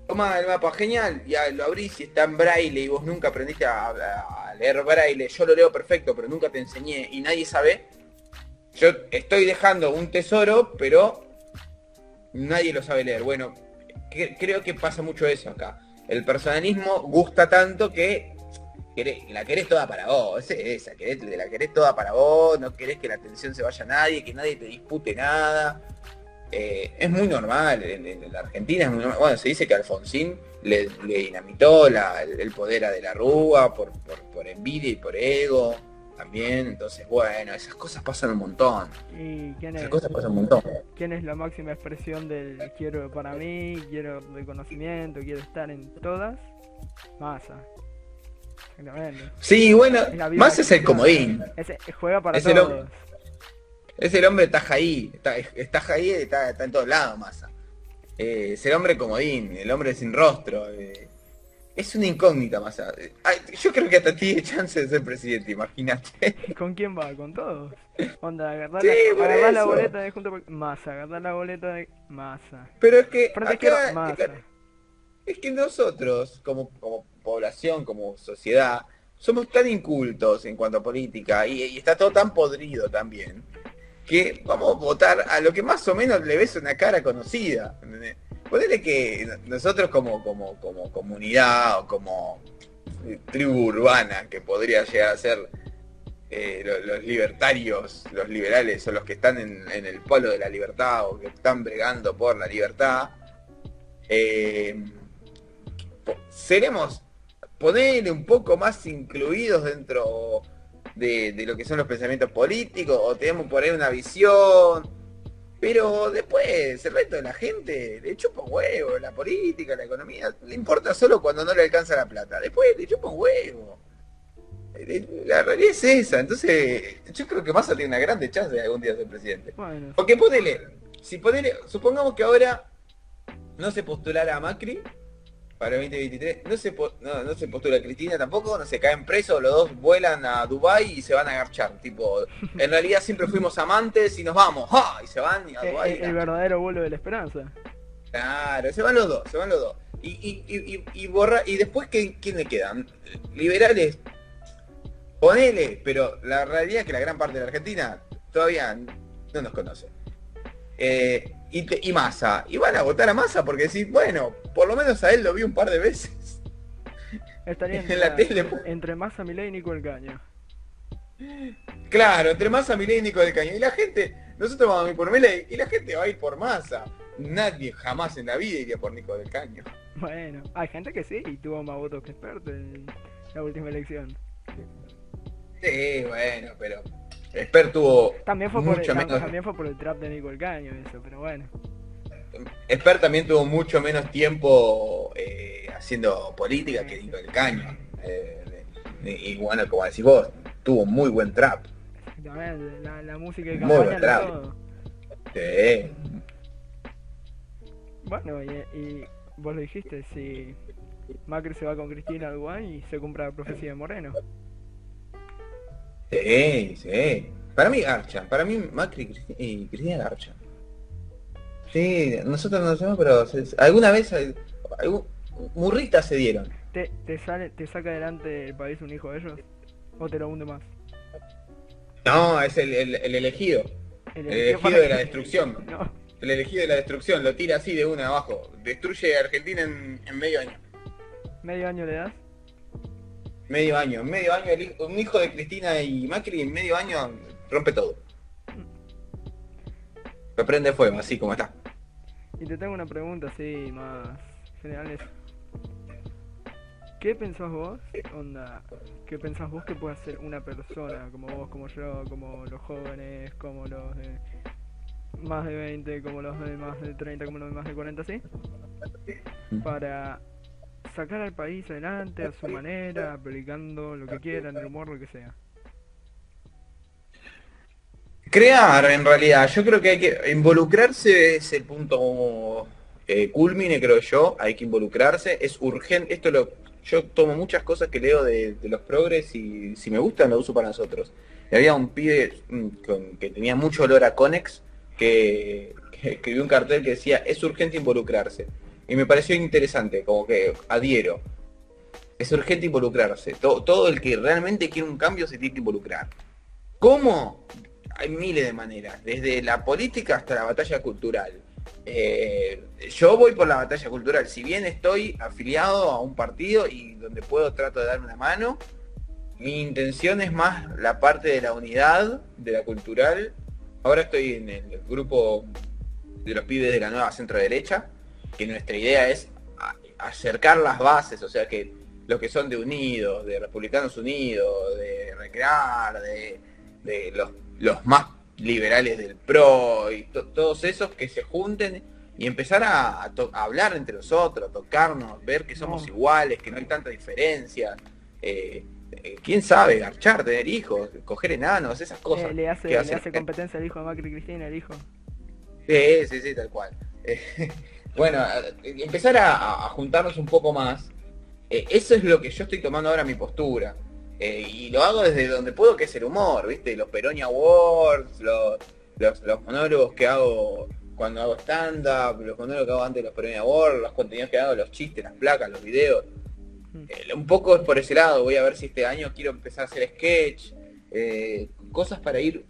Toma el mapa, genial. Ya lo abrís y está en braille y vos nunca aprendiste a, leer braille. Yo lo leo perfecto, pero nunca te enseñé y nadie sabe. Yo estoy dejando un tesoro, pero nadie lo sabe leer. Bueno, cre- creo que pasa mucho eso acá. El personalismo gusta tanto que querés- la querés toda para vos. Esa es esa, querés, la querés toda para vos, no querés que la atención se vaya a nadie, que nadie te dispute nada. Eh, es muy normal, en, en la Argentina es muy normal. Bueno, se dice que Alfonsín le, le dinamitó la- el poder a De la Rúa por, por, por envidia y por ego también. Entonces, bueno, esas cosas pasan un montón. ¿Y quién es, Esas cosas pasan un montón. quién es la máxima expresión del quiero para mí, quiero reconocimiento, quiero estar en todas? Masa. Sí, bueno, más es el comodín. Juega para Es todos. Es el hombre taja ahí, está, está ahí, está, está en todos lados, Massa. Eh, es el hombre comodín, el hombre sin rostro. eh. Es una incógnita, Massa. Eh, yo creo que hasta tiene chance de ser presidente, imagínate. ¿Con quién va? ¿Con todos? Onda, agarrar, Sí, la, la boleta de junto por... Masa, agarrar la boleta de masa. Pero es que acá, masa. Es que nosotros, como, como población, como sociedad, somos tan incultos en cuanto a política y, está todo tan podrido también, que vamos a votar a lo que más o menos le ves una cara conocida. Ponele que nosotros como, como, como comunidad o como eh, tribu urbana, que podría llegar a ser eh, lo- los, libertarios, los liberales o los que están en, el polo de la libertad o que están bregando por la libertad, eh, seremos ponerle un poco más incluidos dentro de, de lo que son los pensamientos políticos o tenemos por ahí una visión pero después el resto de la gente le chupa un huevo la política la economía le importa solo cuando no le alcanza la plata después le chupa un huevo. Eh, la realidad es esa entonces yo creo que Massa tiene una grande chance de algún día ser presidente. Bueno, porque ponele, si ponele, supongamos que ahora no se postulara a Macri para el 2023, no se, no, no se postula Cristina tampoco, no se caen presos, los dos vuelan a Dubai y se van a agarchar, tipo, <laughs> en realidad siempre fuimos amantes y nos vamos, ¡ja! y se van a Dubái. el verdadero vuelo de la esperanza. Claro, se van los dos, se van los dos. Y, y, y, y, y borra, y después ¿quién, quién le quedan? Liberales, ponele, pero la realidad es que la gran parte de la Argentina todavía no nos conoce. Eh, y, te- y Massa, y van a votar a Massa porque decís, bueno, por lo menos a él lo vi un par de veces. Estaría <laughs> En la entre, tele. entre Massa, Milei y Nico el Caño. Claro, entre Massa, Milei y Nico del Caño. Y la gente, nosotros vamos a ir por Milei y la gente va a ir por Massa. Nadie jamás en la vida iría por Nico del Caño. Bueno, hay gente que sí y tuvo más votos que experto en la última elección. Sí, bueno, pero Esper tuvo También fue, por el, menos también fue por el trap de Nico el Caño eso, pero bueno. Esper también tuvo mucho menos tiempo eh, haciendo política que Nico del Caño. Eh, y bueno, como decís vos, tuvo muy buen trap. La, la música de Muy buen trap. todo. Sí. Bueno, y, y vos lo dijiste, si Macri se va con Cristina al Uruguay y se cumpla la profecía de Moreno. Sí, sí. Para mí Garcha, para mí Macri y Cristina Garcha. Sí, nosotros no lo sabemos, pero se- alguna vez algún- murritas se dieron. ¿Te, te, sale, ¿Te saca adelante el país un hijo de ellos? ¿O te lo hunde más? No, es el, el- el elegido. El elegido para de que- la destrucción. <laughs> No, El elegido de la destrucción, lo tira así de una abajo. Destruye a Argentina en, en medio año. medio año le das. Medio año. En medio año el hijo- un hijo de Cristina y Macri en medio año rompe todo. Lo prende fuego, así como está. Y te tengo una pregunta así más general. ¿Qué pensás vos? Onda, ¿qué pensás vos que puede hacer una persona como vos, como yo, como los jóvenes, como los de más de 20, como los de más de 30, como los de más de 40, ¿sí? Para sacar al país adelante a su manera, aplicando lo que quieran, el humor, lo que sea. Crear, en realidad, yo creo que hay que involucrarse es el punto eh, culmine, creo yo, hay que involucrarse, es urgente, esto lo, yo tomo muchas cosas que leo de, los progres y si me gustan lo uso para nosotros. Y había un pibe mm, que tenía mucho olor a Conex que, que escribió un cartel que decía, es urgente involucrarse. Y me pareció interesante, como que adhiero. Es urgente involucrarse. Todo, todo el que realmente quiere un cambio se tiene que involucrar. ¿Cómo? Hay miles de maneras, desde la política hasta la batalla cultural. Eh, yo voy por la batalla cultural, si bien estoy afiliado a un partido y donde puedo trato de dar una mano, mi intención es más la parte de la unidad, de la cultural. Ahora estoy en el grupo de los pibes de la nueva centro derecha, que nuestra idea es acercar las bases, o sea que los que son de Unidos, de Republicanos Unidos, de Recrear, de, los, más liberales del PRO, y todos esos que se junten y empezar a, hablar entre nosotros, tocarnos, ver que somos iguales, que no hay tanta diferencia. Eh, eh, quién sabe, garchar, tener hijos, coger enanos, esas cosas. le, hace, le hace competencia al hijo de Macri Cristina, el hijo. Sí, sí, sí, tal cual. <laughs> bueno, empezar a, juntarnos un poco más. Eh, eso es lo que yo estoy tomando ahora mi postura. Eh, y lo hago desde donde puedo, que es el humor, ¿viste? Los Peronia Awards, los, los, monólogos que hago cuando hago stand-up, los monólogos que hago antes de los Peronia Awards, los contenidos que hago, los chistes, las placas, los videos. Mm. Eh, un poco es por ese lado, voy a ver si este año quiero empezar a hacer sketch, cosas para ir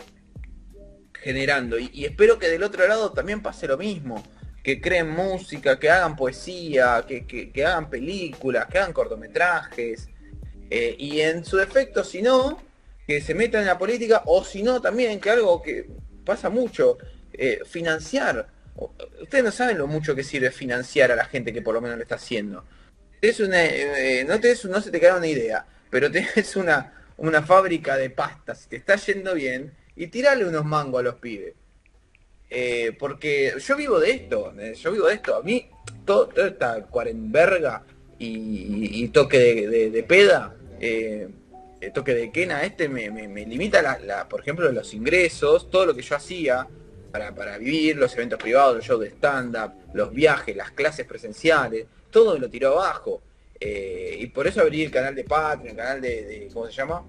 generando. Y, espero que del otro lado también pase lo mismo. Que creen música, que hagan poesía, que, hagan películas, que hagan cortometrajes. Eh, y en su defecto, si no, que se metan en la política, o si no, también, que algo que pasa mucho, eh, financiar. Ustedes no saben lo mucho que sirve financiar a la gente que por lo menos lo está haciendo. Es una, eh, no, te, no se te queda una idea, pero tenés <laughs> una, una fábrica de pastas, si te está yendo bien, y tirarle unos mangos a los pibes. Eh, porque yo vivo de esto, yo vivo de esto. A mí, todo, toda esta cuarenverga y, toque de, peda, eh, toque de quena, este me, limita, la, por ejemplo, los ingresos, todo lo que yo hacía para, vivir, los eventos privados, los shows de stand-up, los viajes, las clases presenciales, todo me lo tiró abajo. y por eso abrí el canal de Patreon, el canal de ¿cómo se llama?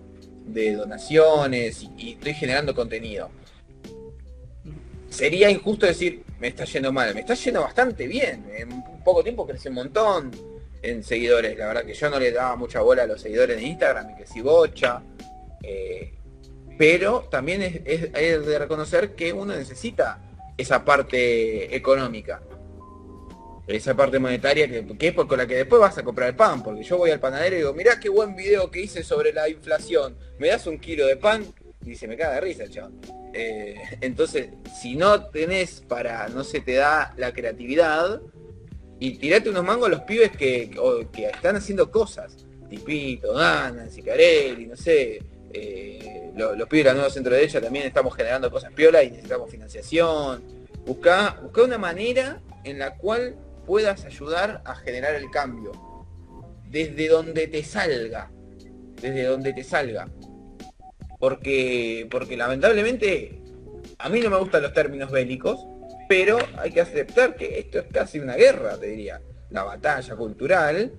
de donaciones y, estoy generando contenido. Sería injusto decir, me está yendo mal, me está yendo bastante bien. En poco tiempo crecí un montón en seguidores. La verdad que yo no le daba mucha bola a los seguidores de Instagram y que si bocha. Eh, pero también es, es, de reconocer que uno necesita esa parte económica esa parte monetaria que, es con la que después vas a comprar el pan, porque yo voy al panadero y digo, mirá qué buen video que hice sobre la inflación, me das un kilo de pan y se me cae de risa. Eh, entonces, si no tenés para, no se te da la creatividad, y tirate unos mangos a los pibes que, están haciendo cosas, Tipito, Dana, Sicarelli, no sé, eh, los, pibes de la nueva centro derecha también estamos generando cosas piola y necesitamos financiación. Busca, busca una manera en la cual puedas ayudar a generar el cambio. Desde donde te salga. Desde donde te salga. Porque, porque lamentablemente a mí no me gustan los términos bélicos, pero hay que aceptar que esto es casi una guerra, te diría. La batalla cultural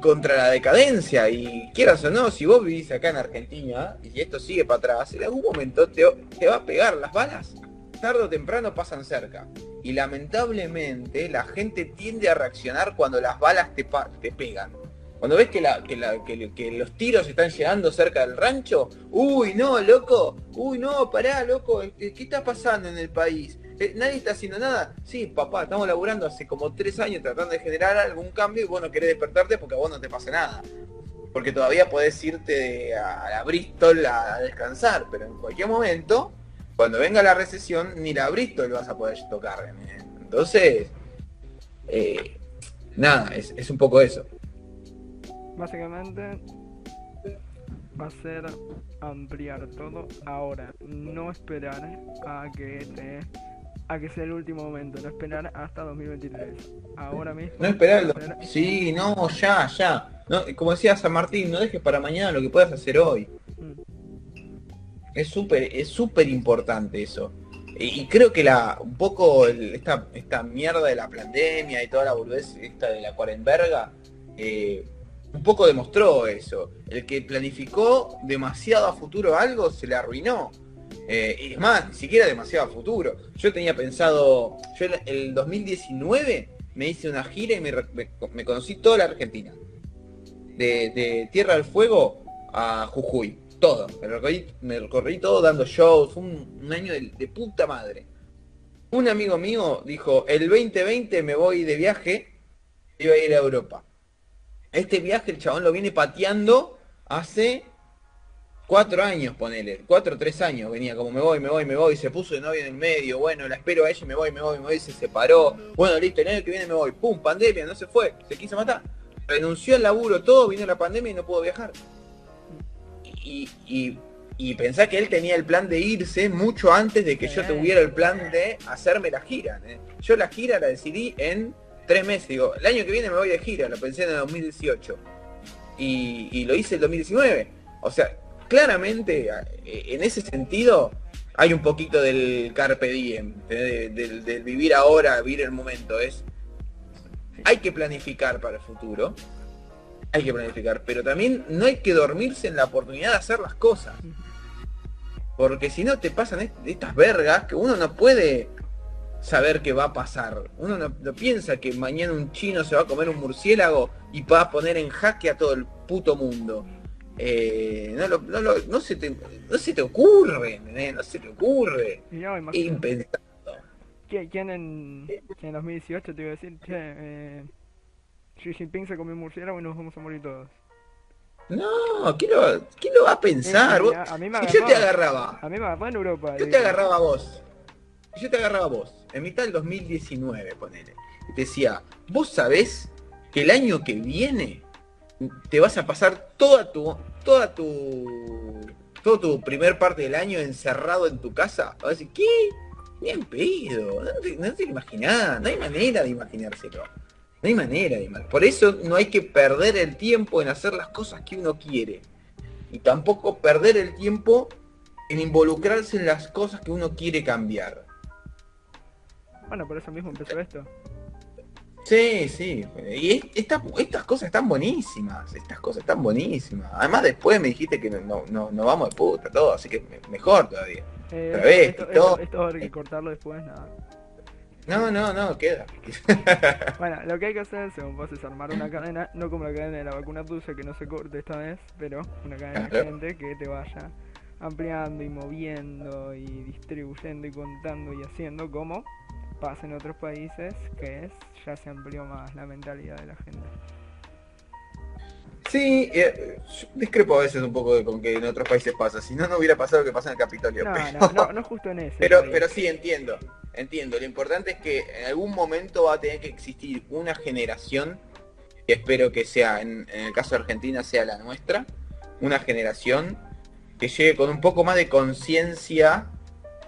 contra la decadencia. Y quieras o no, si vos vivís acá en Argentina y esto sigue para atrás, en algún momento te, va a pegar las balas. Tarde o temprano pasan cerca y lamentablemente la gente tiende a reaccionar cuando las balas te, pegan. Cuando ves que, que, los tiros están llegando cerca del rancho, uy, no, loco, uy, no, pará, loco, ¿qué está pasando en el país? Eh, nadie está haciendo nada. Sí, papá, estamos laburando hace como tres años tratando de generar algún cambio y vos no querés despertarte porque a vos no te pasa nada. Porque todavía podés irte a, la Bristol a descansar, pero en cualquier momento cuando venga la recesión, ni la Bristol vas a poder tocar. Entonces, eh, nada, es, un poco eso. básicamente va a ser ampliar todo ahora, no esperar a que te a que sea el último momento, no esperar hasta 2023. Ahora mismo. No esperar el Sí, no, ya, ya. No, como decía San Martín, no dejes para mañana lo que puedas hacer hoy. Mm. Es súper, es súper importante eso. Y, creo que la, un poco esta, esta mierda de la pandemia y toda la boludez esta de la cuarenverga, eh, un poco demostró eso. El que planificó demasiado a futuro algo se le arruinó. Eh, y es más, ni siquiera demasiado futuro. Yo tenía pensado, yo el 2019 me hice una gira y me, conocí toda la Argentina. De, Tierra del Fuego a Jujuy. Todo. Me recorrí, todo dando shows. Un, año de, de, puta madre. Un amigo mío dijo, el 2020 me voy de viaje. Iba a ir a Europa. Este viaje el chabón lo viene pateando hace cuatro años, ponele, cuatro o tres años venía, como me voy, me voy, me voy, se puso de novio en el medio, bueno, la espero a ella, me voy, me voy, me voy, se separó, bueno, listo, el año que viene me voy, pum, pandemia, no se fue, se quiso matar, renunció al laburo, todo, vino la pandemia y no pudo viajar. Y, y, y pensá que él tenía el plan de irse mucho antes de que yo tuviera el plan de hacerme la gira. ¿eh? Yo la gira la decidí en tres meses, digo, el año que viene me voy de gira, lo pensé en el 2018. Y, y lo hice el 2019. O sea, claramente en ese sentido hay un poquito del carpe diem, del, vivir ahora, vivir el momento. Es hay que planificar para el futuro, hay que planificar, pero también no hay que dormirse en la oportunidad de hacer las cosas. Porque si no te pasan estas vergas que uno no puede saber qué va a pasar. Uno no, no, piensa que mañana un chino se va a comer un murciélago y va a poner en jaque a todo el puto mundo. Eh, no, no, no, se te, no se te ocurre, no se te ocurre. Impensado. ¿Quién en, en 2018 te iba a decir, che, eh, Xi Jinping se comió un murciélago y nos vamos a morir todos? No, ¿quién lo, ¿quién lo va a pensar? a, mí me si yo te agarraba. A mí me en Europa. Yo te agarraba a vos. Yo te agarraba a vos. En mitad del 2019, ponele. Y te decía, vos sabés que el año que viene te vas a pasar toda tu, toda tu, todo tu primer parte del año encerrado en tu casa. Vas a decir, ¿qué? Bien pedido, no te, no imaginás, no hay manera de imaginárselo. No hay manera de. Por eso no hay que perder el tiempo en hacer las cosas que uno quiere. Y tampoco perder el tiempo en involucrarse en las cosas que uno quiere cambiar. Bueno, por eso mismo empezó esto. Sí, sí. Y estas cosas están buenísimas. Estas cosas están buenísimas. Además después me dijiste que no, no, no vamos de puta todo, así que mejor todavía. Eh, esto. Esto, hay que cortarlo después, nada. No, no, no, queda. <laughs> bueno, lo que hay que hacer, según vos, es armar una cadena, no como la cadena de la vacuna dulce que no se corte esta vez, pero una cadena de gente que te vaya ampliando y moviendo y distribuyendo y contando y haciendo como pasa en otros países, que es ya se amplió más la mentalidad de la gente. Sí, eh, discrepo a veces un poco de con que en otros países pasa. Si no, no hubiera pasado lo que pasa en el Capitolio. No, pero... no, no, justo en ese. Pero, pero sí, entiendo. Entiendo. Lo importante es que en algún momento va a tener que existir una generación, que espero que sea, en, en el caso de Argentina, sea la nuestra, una generación que llegue con un poco más de conciencia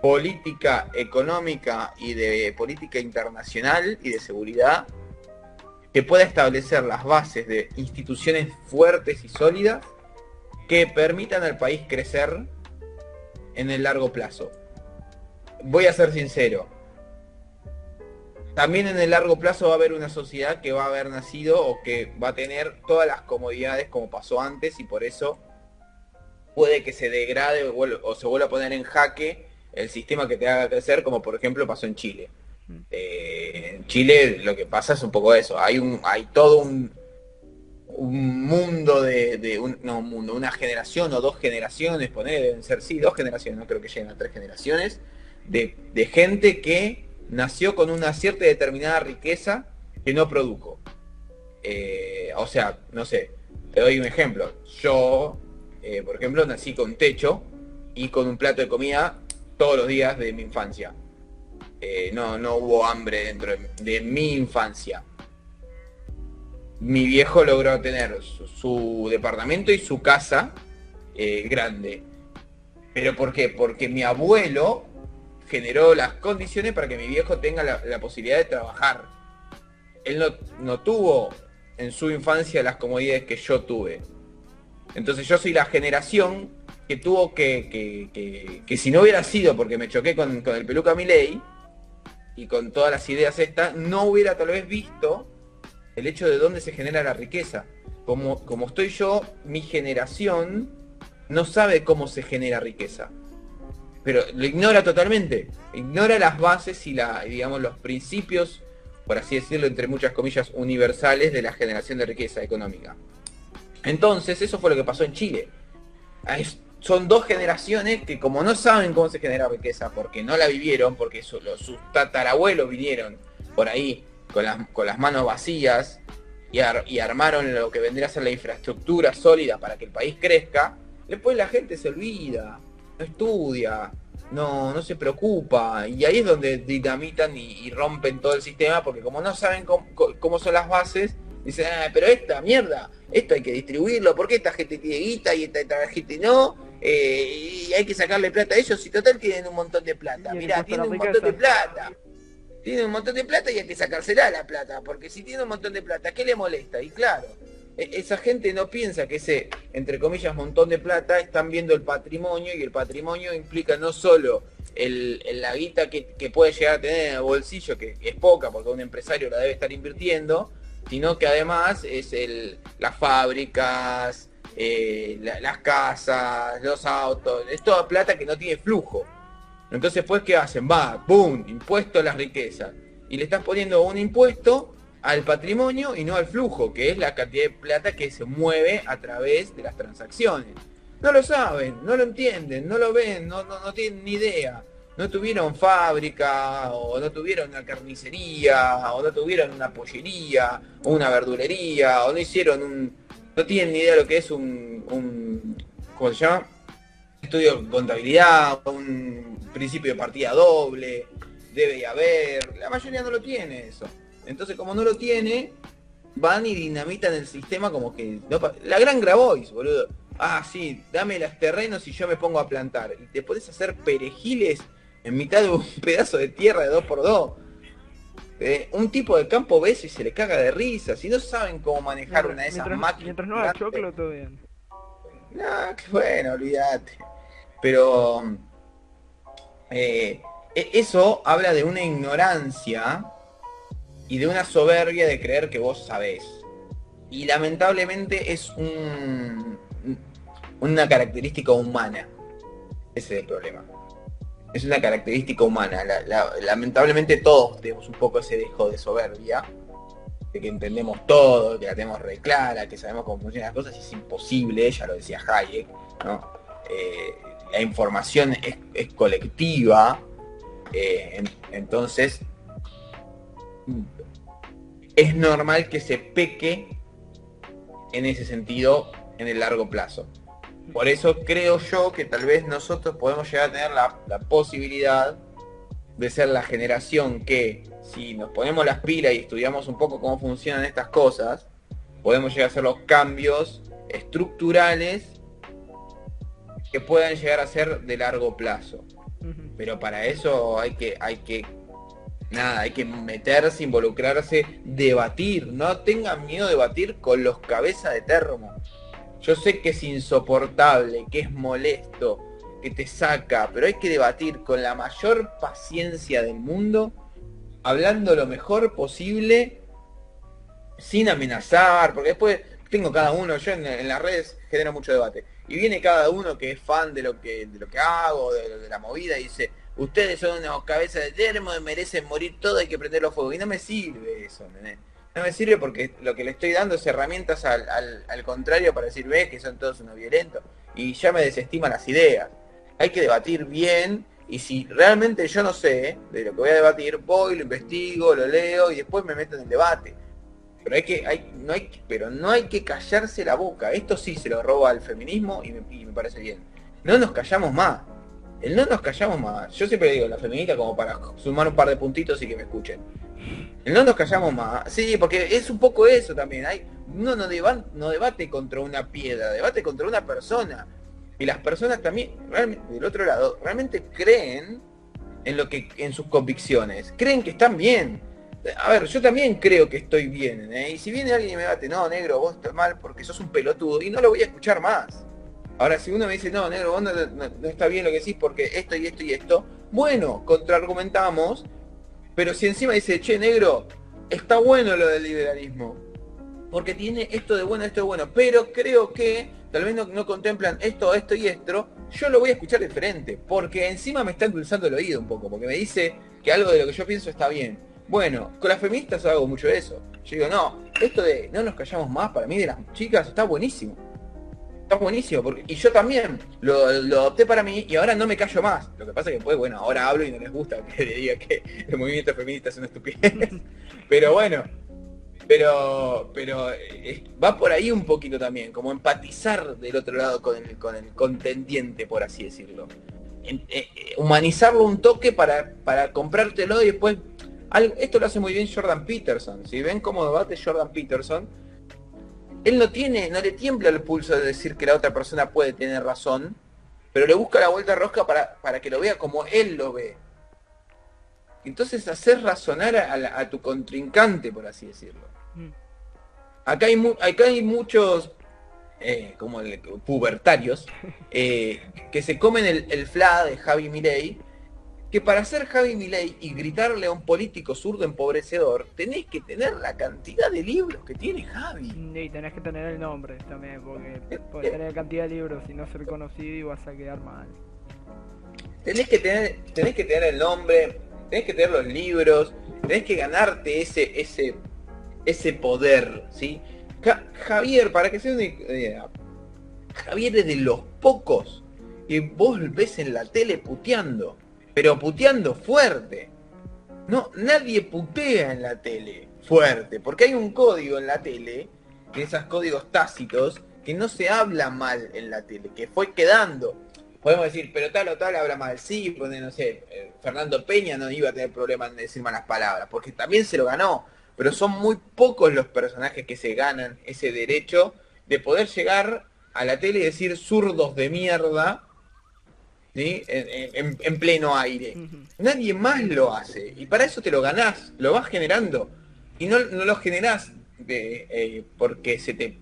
política económica y de política internacional y de seguridad que pueda establecer las bases de instituciones fuertes y sólidas que permitan al país crecer en el largo plazo. Voy a ser sincero. También en el largo plazo va a haber una sociedad que va a haber nacido o que va a tener todas las comodidades como pasó antes y por eso puede que se degrade o se vuelva a poner en jaque el sistema que te haga crecer, como por ejemplo pasó en Chile. Mm. Eh, en Chile lo que pasa es un poco eso, hay un, hay todo un, un mundo de, un, no un mundo, una generación o dos generaciones, poner, deben ser sí, dos generaciones, no creo que lleguen a tres generaciones, de, gente que nació con una cierta y determinada riqueza que no produjo. Eh, o sea, no sé, te doy un ejemplo. Yo, eh, por ejemplo, nací con techo y con un plato de comida todos los días de mi infancia. Eh, no, no hubo hambre dentro de, mi infancia. mi viejo logró tener su, departamento y su casa eh, grande. ¿Pero por qué? Porque mi abuelo generó las condiciones para que mi viejo tenga la, posibilidad de trabajar. Él no, no tuvo en su infancia las comodidades que yo tuve. Entonces yo soy la generación que tuvo que, que, si no hubiera sido porque me choqué con, con el peluca Miley y con todas las ideas estas, no hubiera tal vez visto el hecho de dónde se genera la riqueza. Como, como estoy yo, mi generación no sabe cómo se genera riqueza. Pero lo ignora totalmente. Ignora las bases y la, digamos, los principios, por así decirlo, entre muchas comillas, universales de la generación de riqueza económica. Entonces, eso fue lo que pasó en Chile. Son dos generaciones que como no saben cómo se genera riqueza, porque no la vivieron, porque sus tatarabuelos vinieron por ahí con las, con las manos vacías y, y, armaron lo que vendría a ser la infraestructura sólida para que el país crezca, después la gente se olvida, no estudia, no, no se preocupa, y ahí es donde dinamitan y, rompen todo el sistema, porque como no saben cómo, son las bases, dicen, ah, pero esta mierda, esto hay que distribuirlo, porque esta gente tiene guita y esta, gente no? Eh, y hay que sacarle plata a ellos y total tienen un montón de plata. Mirá, tienen un montón de plata tiene un montón de plata y hay que sacársela la plata, porque si tiene un montón de plata, ¿qué le molesta? Y claro, e, esa gente no piensa que ese, entre comillas, montón de plata, están viendo el patrimonio y el patrimonio implica no solo el, la guita que, puede llegar a tener en el bolsillo, que, es poca porque un empresario la debe estar invirtiendo, sino que además es el, las fábricas, eh, las casas, los autos, es toda plata que no tiene flujo. Entonces, pues, ¿qué hacen? Va, ¡boom! Impuesto a las riquezas. Y le estás poniendo un impuesto al patrimonio y no al flujo, que es la cantidad de plata que se mueve a través de las transacciones. No lo saben, no lo entienden, no lo ven, no, no, tienen ni idea. No tuvieron fábrica, o no tuvieron una carnicería, o no tuvieron una pollería, o una verdulería, o no hicieron un... No tienen ni idea de lo que es un... un ¿Cómo se llama? Estudio de contabilidad, un principio de partida doble, debe haber, la mayoría no lo tiene eso. Entonces como no lo tiene, van y dinamitan el sistema como que... la gran Grabois, boludo. Ah, sí, dame los terrenos y yo me pongo a plantar. Y te podés hacer perejiles en mitad de un <laughs> pedazo de tierra de 2x2. Eh, un tipo de campo ves y se le caga de risa. Si no saben cómo manejar una de esas máquinas. Mientras no haga choclo, todo bien. No, qué bueno, olvídate. Pero eh, e-, eso habla de una ignorancia y de una soberbia de creer que vos sabés. Y lamentablemente es un, una característica humana. Ese es el problema. Es una característica humana. lamentablemente todos tenemos un poco ese dejo de soberbia. De que entendemos todo, que la tenemos re clara, que sabemos cómo funcionan las cosas y es imposible, ya lo decía Hayek. Eh, la información es, colectiva, eh, entonces es normal que se peque en ese sentido en el largo plazo. Por eso creo yo que tal vez nosotros podemos llegar a tener la, la posibilidad de ser la generación que si nos ponemos las pilas y estudiamos un poco cómo funcionan estas cosas, podemos llegar a hacer los cambios estructurales que puedan llegar a ser de largo plazo. Pero para eso hay que, hay que, nada, hay que meterse, involucrarse, debatir. No tengan miedo de debatir con los cabezas de termo. Yo sé que es insoportable, que es molesto, que te saca, pero hay que debatir con la mayor paciencia del mundo, hablando lo mejor posible, sin amenazar, porque después tengo cada uno, yo en las redes genero mucho debate y viene cada uno que es fan de lo que, de lo que hago, de, la movida, y dice, ustedes son unos cabezas de termo, merecen morir todo, hay que prenderlo fuego. Y no me sirve eso, No me sirve porque lo que le estoy dando es herramientas al, al, contrario para decir, ves que son todos unos violentos. Y ya me desestima las ideas. Hay que debatir bien y si realmente yo no sé de lo que voy a debatir, voy, lo investigo, lo leo y después me meto en el debate pero hay que, hay, no hay, pero no hay que callarse la boca. Esto sí se lo roba al feminismo y me, parece bien. No nos callamos más. El no nos callamos más. Yo siempre digo, la feminista como para sumar un par de puntitos y que me escuchen. No nos callamos más. Sí, porque es un poco eso también. Hay, uno no, no debate contra una piedra, debate contra una persona. Y las personas también, realmente, del otro lado, realmente creen en lo que, en sus convicciones. Creen que están bien. A ver, yo también creo que estoy bien. ¿eh? Y si viene alguien y me bate, no, negro, vos estás mal porque sos un pelotudo, y no lo voy a escuchar más. Ahora, si uno me dice, no, negro, vos no, está bien lo que decís porque esto y esto y esto, bueno, contraargumentamos, pero si encima dice, che, negro, está bueno lo del liberalismo, porque tiene esto de bueno, esto de bueno, pero creo que tal vez no, contemplan esto, esto y esto, yo lo voy a escuchar diferente, porque encima me está endulzando el oído un poco, porque me dice que algo de lo que yo pienso está bien. Bueno, con las feministas hago mucho eso. Yo digo, no, esto de no nos callamos más, para mí de las chicas está buenísimo. Está buenísimo, porque, y yo también lo, lo, adopté para mí y ahora no me callo más. Lo que pasa es que pues, bueno, ahora hablo y no les gusta que <laughs> le diga que el movimiento feminista es una estupidez. <laughs> Pero bueno, pero pero eh, va por ahí un poquito también, como empatizar del otro lado con el, con el contendiente, por así decirlo. Eh, eh, humanizarlo un toque para, para comprártelo y después... esto lo hace muy bien Jordan Peterson. Si ven cómo debate Jordan Peterson, él no tiene, no le tiembla el pulso de decir que la otra persona puede tener razón, pero le busca la vuelta rosca para, para que lo vea como él lo ve. Entonces hacer razonar a, tu contrincante, por así decirlo. Mm. Acá hay, acá hay muchos, eh, como el, pubertarios, <laughs> eh, que se comen el, el fla de Javi Milei que para ser Javi Milei y gritarle a un político zurdo empobrecedor, tenés que tener la cantidad de libros que tiene Javi. Y tenés que tener el nombre también, porque podés tener cantidad de libros y no ser conocido y vas a quedar mal. Tenés que tener, tenés que tener el nombre, tenés que tener los libros, tenés que ganarte ese, ese, ese poder, ¿sí? Javier, para que sea una idea, Javier es de los pocos que vos ves en la tele puteando pero puteando fuerte. No, nadie putea en la tele fuerte, porque hay un código en la tele, que esos códigos tácitos, que no se habla mal en la tele, que fue quedando. Podemos decir, pero tal o tal habla mal, sí, porque no sé, eh, Fernando Peña no iba a tener problema en decir malas palabras, porque también se lo ganó, pero son muy pocos los personajes que se ganan ese derecho de poder llegar a la tele y decir zurdos de mierda en, pleno aire. Nadie más lo hace. Y para eso te lo ganás, lo vas generando. Y no, lo generás eh, porque, se te,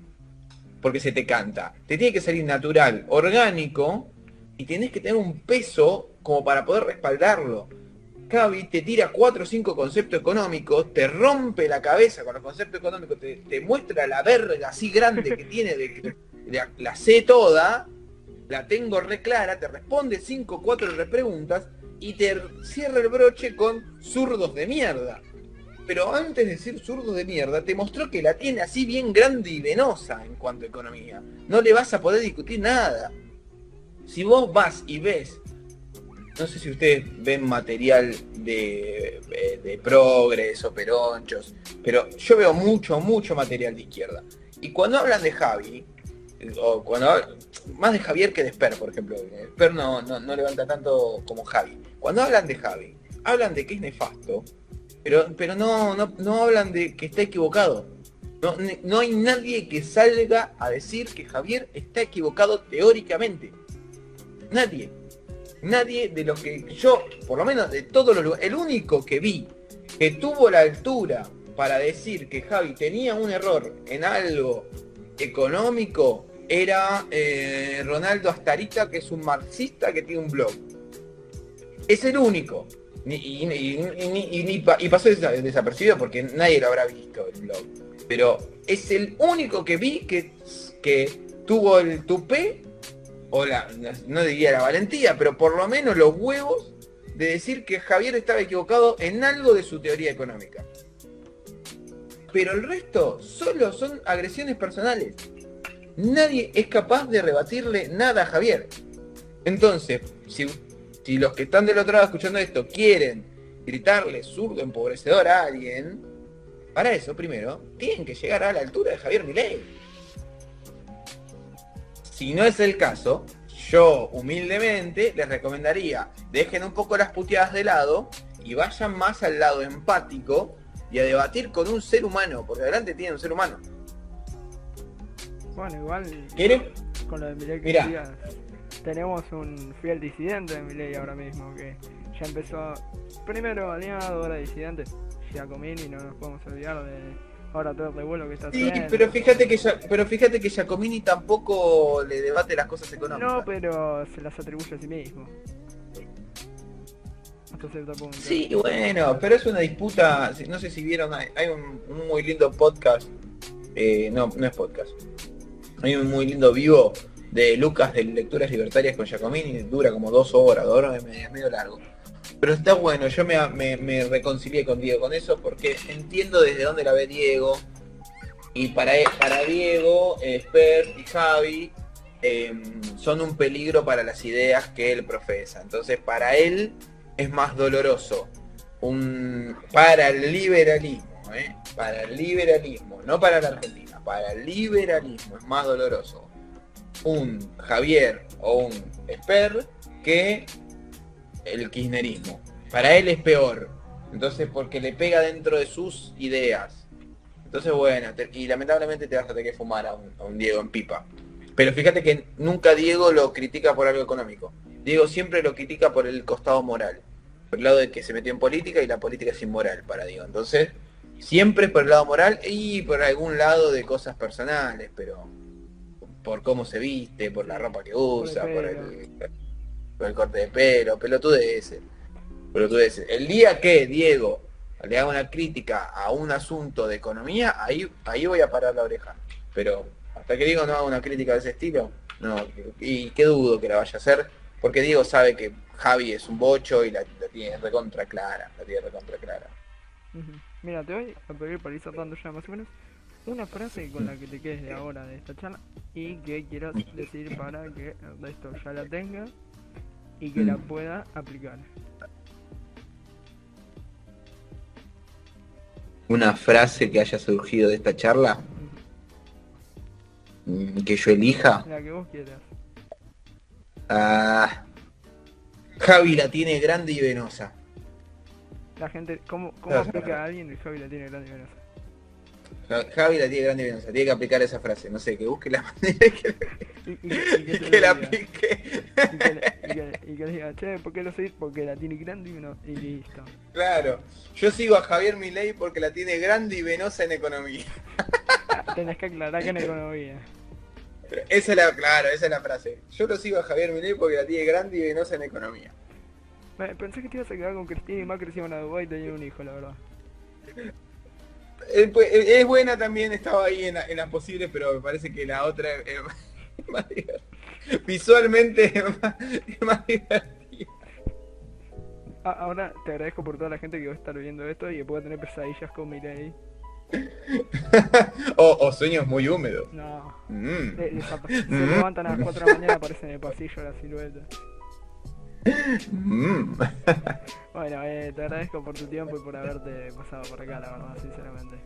porque se te canta. Te tiene que salir natural, orgánico, y tenés que tener un peso como para poder respaldarlo. Cavi te tira cuatro o cinco conceptos económicos, te rompe la cabeza con los conceptos económicos, te, muestra la verga así grande que tiene de que la, la sé toda, la tengo re clara, te responde 5 4 repreguntas y te cierra el broche con zurdos de mierda. Pero antes de decir zurdos de mierda, te mostró que la tiene así bien grande y venosa en cuanto a economía. No le vas a poder discutir nada. Si vos vas y ves, no sé si ustedes ven material de, de, de progres o peronchos, pero yo veo mucho, mucho material de izquierda. Y cuando hablan de Javi, o cuando más de Javier que de Sper, por ejemplo. Sper no, no, levanta tanto como Javi. Cuando hablan de Javi, hablan de que es nefasto, pero, pero no, no, no hablan de que está equivocado. No, no hay nadie que salga a decir que Javier está equivocado teóricamente. Nadie. Nadie de los que yo, por lo menos de todos los lugares, el único que vi que tuvo la altura para decir que Javi tenía un error en algo económico era eh, Ronaldo Astarita, que es un marxista que tiene un blog. Es el único. Y, pasó desapercibido porque nadie lo habrá visto el blog. Pero es el único que vi que, que tuvo el tupé, o la, no diría la valentía, pero por lo menos los huevos de decir que Javier estaba equivocado en algo de su teoría económica. Pero el resto solo son agresiones personales nadie es capaz de rebatirle nada a Javier. Entonces, si, los que están del otro lado escuchando esto quieren gritarle zurdo empobrecedor a alguien, para eso primero tienen que llegar a la altura de Javier Milei. Si no es el caso, yo humildemente les recomendaría, dejen un poco las puteadas de lado y vayan más al lado empático y a debatir con un ser humano, porque adelante tiene un ser humano. Bueno, igual ¿Quiere? con lo de Milei que decías, tenemos un fiel disidente de Milei ahora mismo que ya empezó primero aliado, ahora disidente. Giacomini, no nos podemos olvidar de ahora todo el revuelo que está Sí, haciendo. pero fíjate que ya- pero fíjate que Giacomini tampoco le debate las cosas económicas. No, pero se las atribuye a sí mismo. Hasta cierto punto. Sí, bueno, pero es una disputa, no sé si vieron, hay, hay un, un muy lindo podcast, eh, no, no es podcast, hay un muy lindo vivo de Lucas de Lecturas Libertarias con Giacomini, dura como dos horas, dos horas es medio largo. Pero está bueno, yo me, me, me reconcilié con Diego con eso porque entiendo desde dónde la ve Diego. Y para, para Diego, eh, Spert y Javi eh, son un peligro para las ideas que él profesa. Entonces para él es más doloroso un para el liberalismo, ¿eh? para el liberalismo, no para la Argentina, para el liberalismo es más doloroso un Javier o un Esper que el kirchnerismo. Para él es peor. Entonces, porque le pega dentro de sus ideas. Entonces, bueno, y lamentablemente te vas a tener que fumar a un Diego en pipa. Pero fíjate que nunca Diego lo critica por algo económico. Diego siempre lo critica por el costado moral. Por el lado de que se metió en política y la política es inmoral para Diego. Entonces, siempre por el lado moral y por algún lado de cosas personales, pero por cómo se viste, por la ropa que usa, por pelo. el, por el corte de pelo, pelotudeces. Pelotudeces. El día que Diego le haga una crítica a un asunto de economía, ahí, ahí voy a parar la oreja. Pero hasta que Diego no haga una crítica de ese estilo, no, y qué dudo que la vaya a hacer, porque Diego sabe que Javi es un bocho y la, la tiene recontra clara, la tiene recontra clara. Mira, te voy a pedir para ir cerrando ya más o menos una frase con la que te quedes de ahora de esta charla y que quieras decir para que el resto ya la tenga y que la pueda aplicar. Una frase que haya surgido de esta charla, mm, que yo elija, La que vos quieras. ah, Javi la tiene grande y venosa. La gente, ¿cómo, cómo Claro. explica a alguien el Javi la tiene grande y venosa? Ja- Javi la tiene grande y venosa, tiene que aplicar esa frase, no sé, que busque la <laughs> manera que, Y, y, que- y la aplique. Y que, le- y que- y que le diga, che, ¿por qué lo seguís? Porque la tiene grande y, venosa y listo. Claro, yo sigo a Javier Milei porque la tiene grande y venosa en economía. Ah, Tenés que aclarar que en economía. Esa es la, claro, esa es la frase. Yo lo sigo a Javier Milei porque la tiene grande y venosa en economía. Pensé que te ibas a quedar con Cristina y Macri se iban a Dubái y tenían un hijo, la verdad. Eh, pues, eh, Es buena también, estaba ahí en, la- en las posibles, pero me parece que la otra es es <laughs> más divertida. Visualmente es más, es más divertida. Ah, ahora te agradezco por toda la gente que va a estar viendo esto y que pueda tener pesadillas con Milei. <laughs> o, o sueños muy húmedos. No. Mm. Le- <laughs> se levantan a las 4 de la mañana aparece en el pasillo la silueta. Mm. Bueno, eh, te agradezco por tu tiempo y por haberte pasado por acá, la verdad, sinceramente.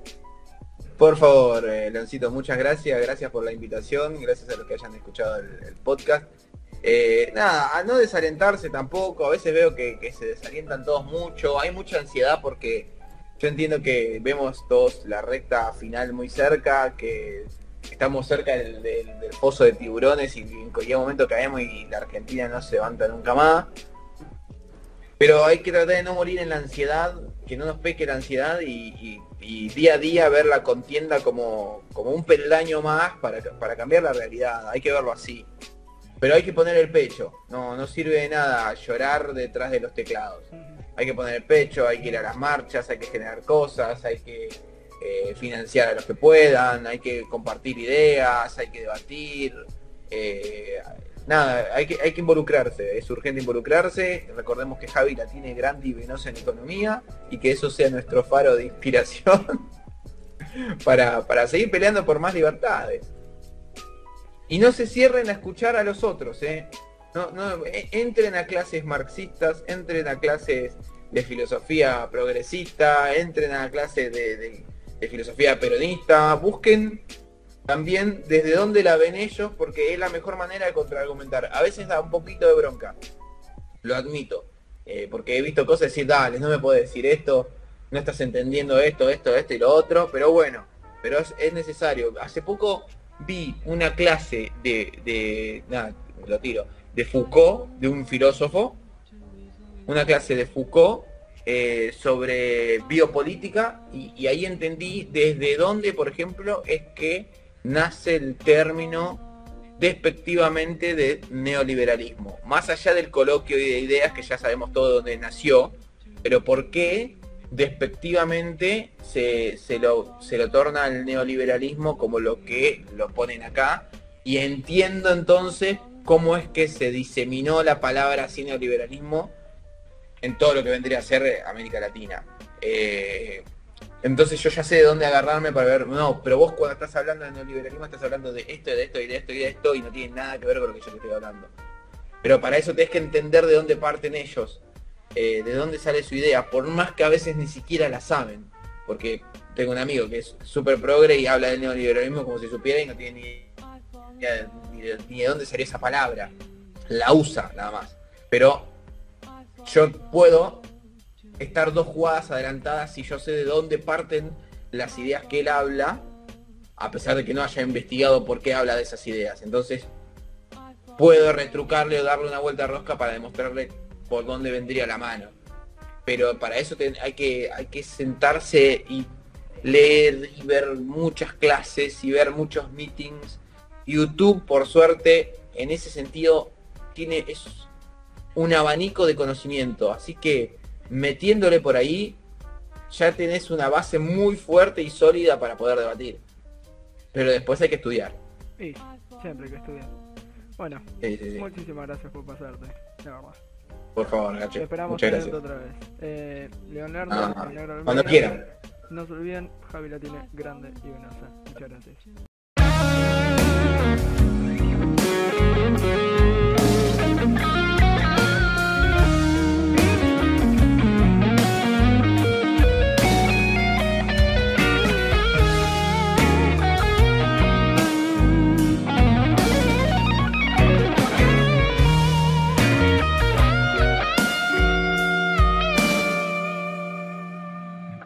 Por favor, eh, Leoncito, muchas gracias, gracias por la invitación, gracias a los que hayan escuchado el, el podcast. Eh, nada, a no desalentarse tampoco, a veces veo que, que se desalientan todos mucho, hay mucha ansiedad porque yo entiendo que vemos todos la recta final muy cerca, que estamos cerca del, pozo de tiburones y en cualquier momento caemos y la Argentina no se levanta nunca más. Pero hay que tratar de no morir en la ansiedad, que no nos peque la ansiedad y, día a día ver la contienda como, como un peldaño más para, para cambiar la realidad. Hay que verlo así. Pero hay que poner el pecho. No, no sirve de nada llorar detrás de los teclados. Hay que poner el pecho, hay que ir a las marchas, hay que generar cosas, hay que eh, financiar a los que puedan, hay que compartir ideas, hay que debatir. eh, nada, hay que, hay que involucrarse, es urgente involucrarse. Recordemos que Javi la tiene grande y venosa en economía y que eso sea nuestro faro de inspiración <laughs> para, para seguir peleando por más libertades. Y no se cierren a escuchar a los otros, ¿eh? No, no, e- entren a clases marxistas, entren a clases de filosofía progresista, entren a clases de, de- de filosofía peronista, busquen también desde dónde la ven ellos, porque es la mejor manera de contraargumentar. A veces da un poquito de bronca, lo admito, eh, porque he visto cosas decir, dale, no me puedes decir esto, no estás entendiendo esto, esto, esto y lo otro, pero bueno, pero es, es necesario. Hace poco vi una clase de, de nada, lo tiro, de Foucault, de un filósofo, una clase de Foucault eh, sobre biopolítica y, ahí entendí desde dónde, por ejemplo, es que nace el término despectivamente de neoliberalismo. Más allá del coloquio y de ideas que ya sabemos todo dónde nació, pero por qué despectivamente se, se, lo, se lo torna al neoliberalismo como lo que lo ponen acá. Y entiendo entonces cómo es que se diseminó la palabra así neoliberalismo en todo lo que vendría a ser América Latina. Eh, entonces yo ya sé de dónde agarrarme para ver, no, pero vos cuando estás hablando de neoliberalismo estás hablando de esto, de esto y de esto y de esto y no tiene nada que ver con lo que yo te estoy hablando. Pero para eso tenés que entender de dónde parten ellos, eh, de dónde sale su idea, por más que a veces ni siquiera la saben. Porque tengo un amigo que es súper progre y habla del neoliberalismo como si supiera y no tiene ni, ni, ni de dónde salió esa palabra. La usa nada más. Pero yo puedo estar dos jugadas adelantadas si yo sé de dónde parten las ideas que él habla, a pesar de que no haya investigado por qué habla de esas ideas. Entonces, puedo retrucarle o darle una vuelta a rosca para demostrarle por dónde vendría la mano. Pero para eso hay, que, hay que sentarse y leer y ver muchas clases y ver muchos meetings. YouTube, por suerte, en ese sentido, tiene es un abanico de conocimiento. Así que metiéndole por ahí, ya tenés una base muy fuerte y sólida para poder debatir. Pero después hay que estudiar. Sí, siempre hay que estudiar. Bueno, muchísimas gracias por pasarte, la verdad. Por favor, Gache. Esperamos Muchas gracias. otra vez. Eh, Leonardo, ah, Leonardo cuando quieran. No se olviden, Javi la tiene grande y venosa. Muchas gracias.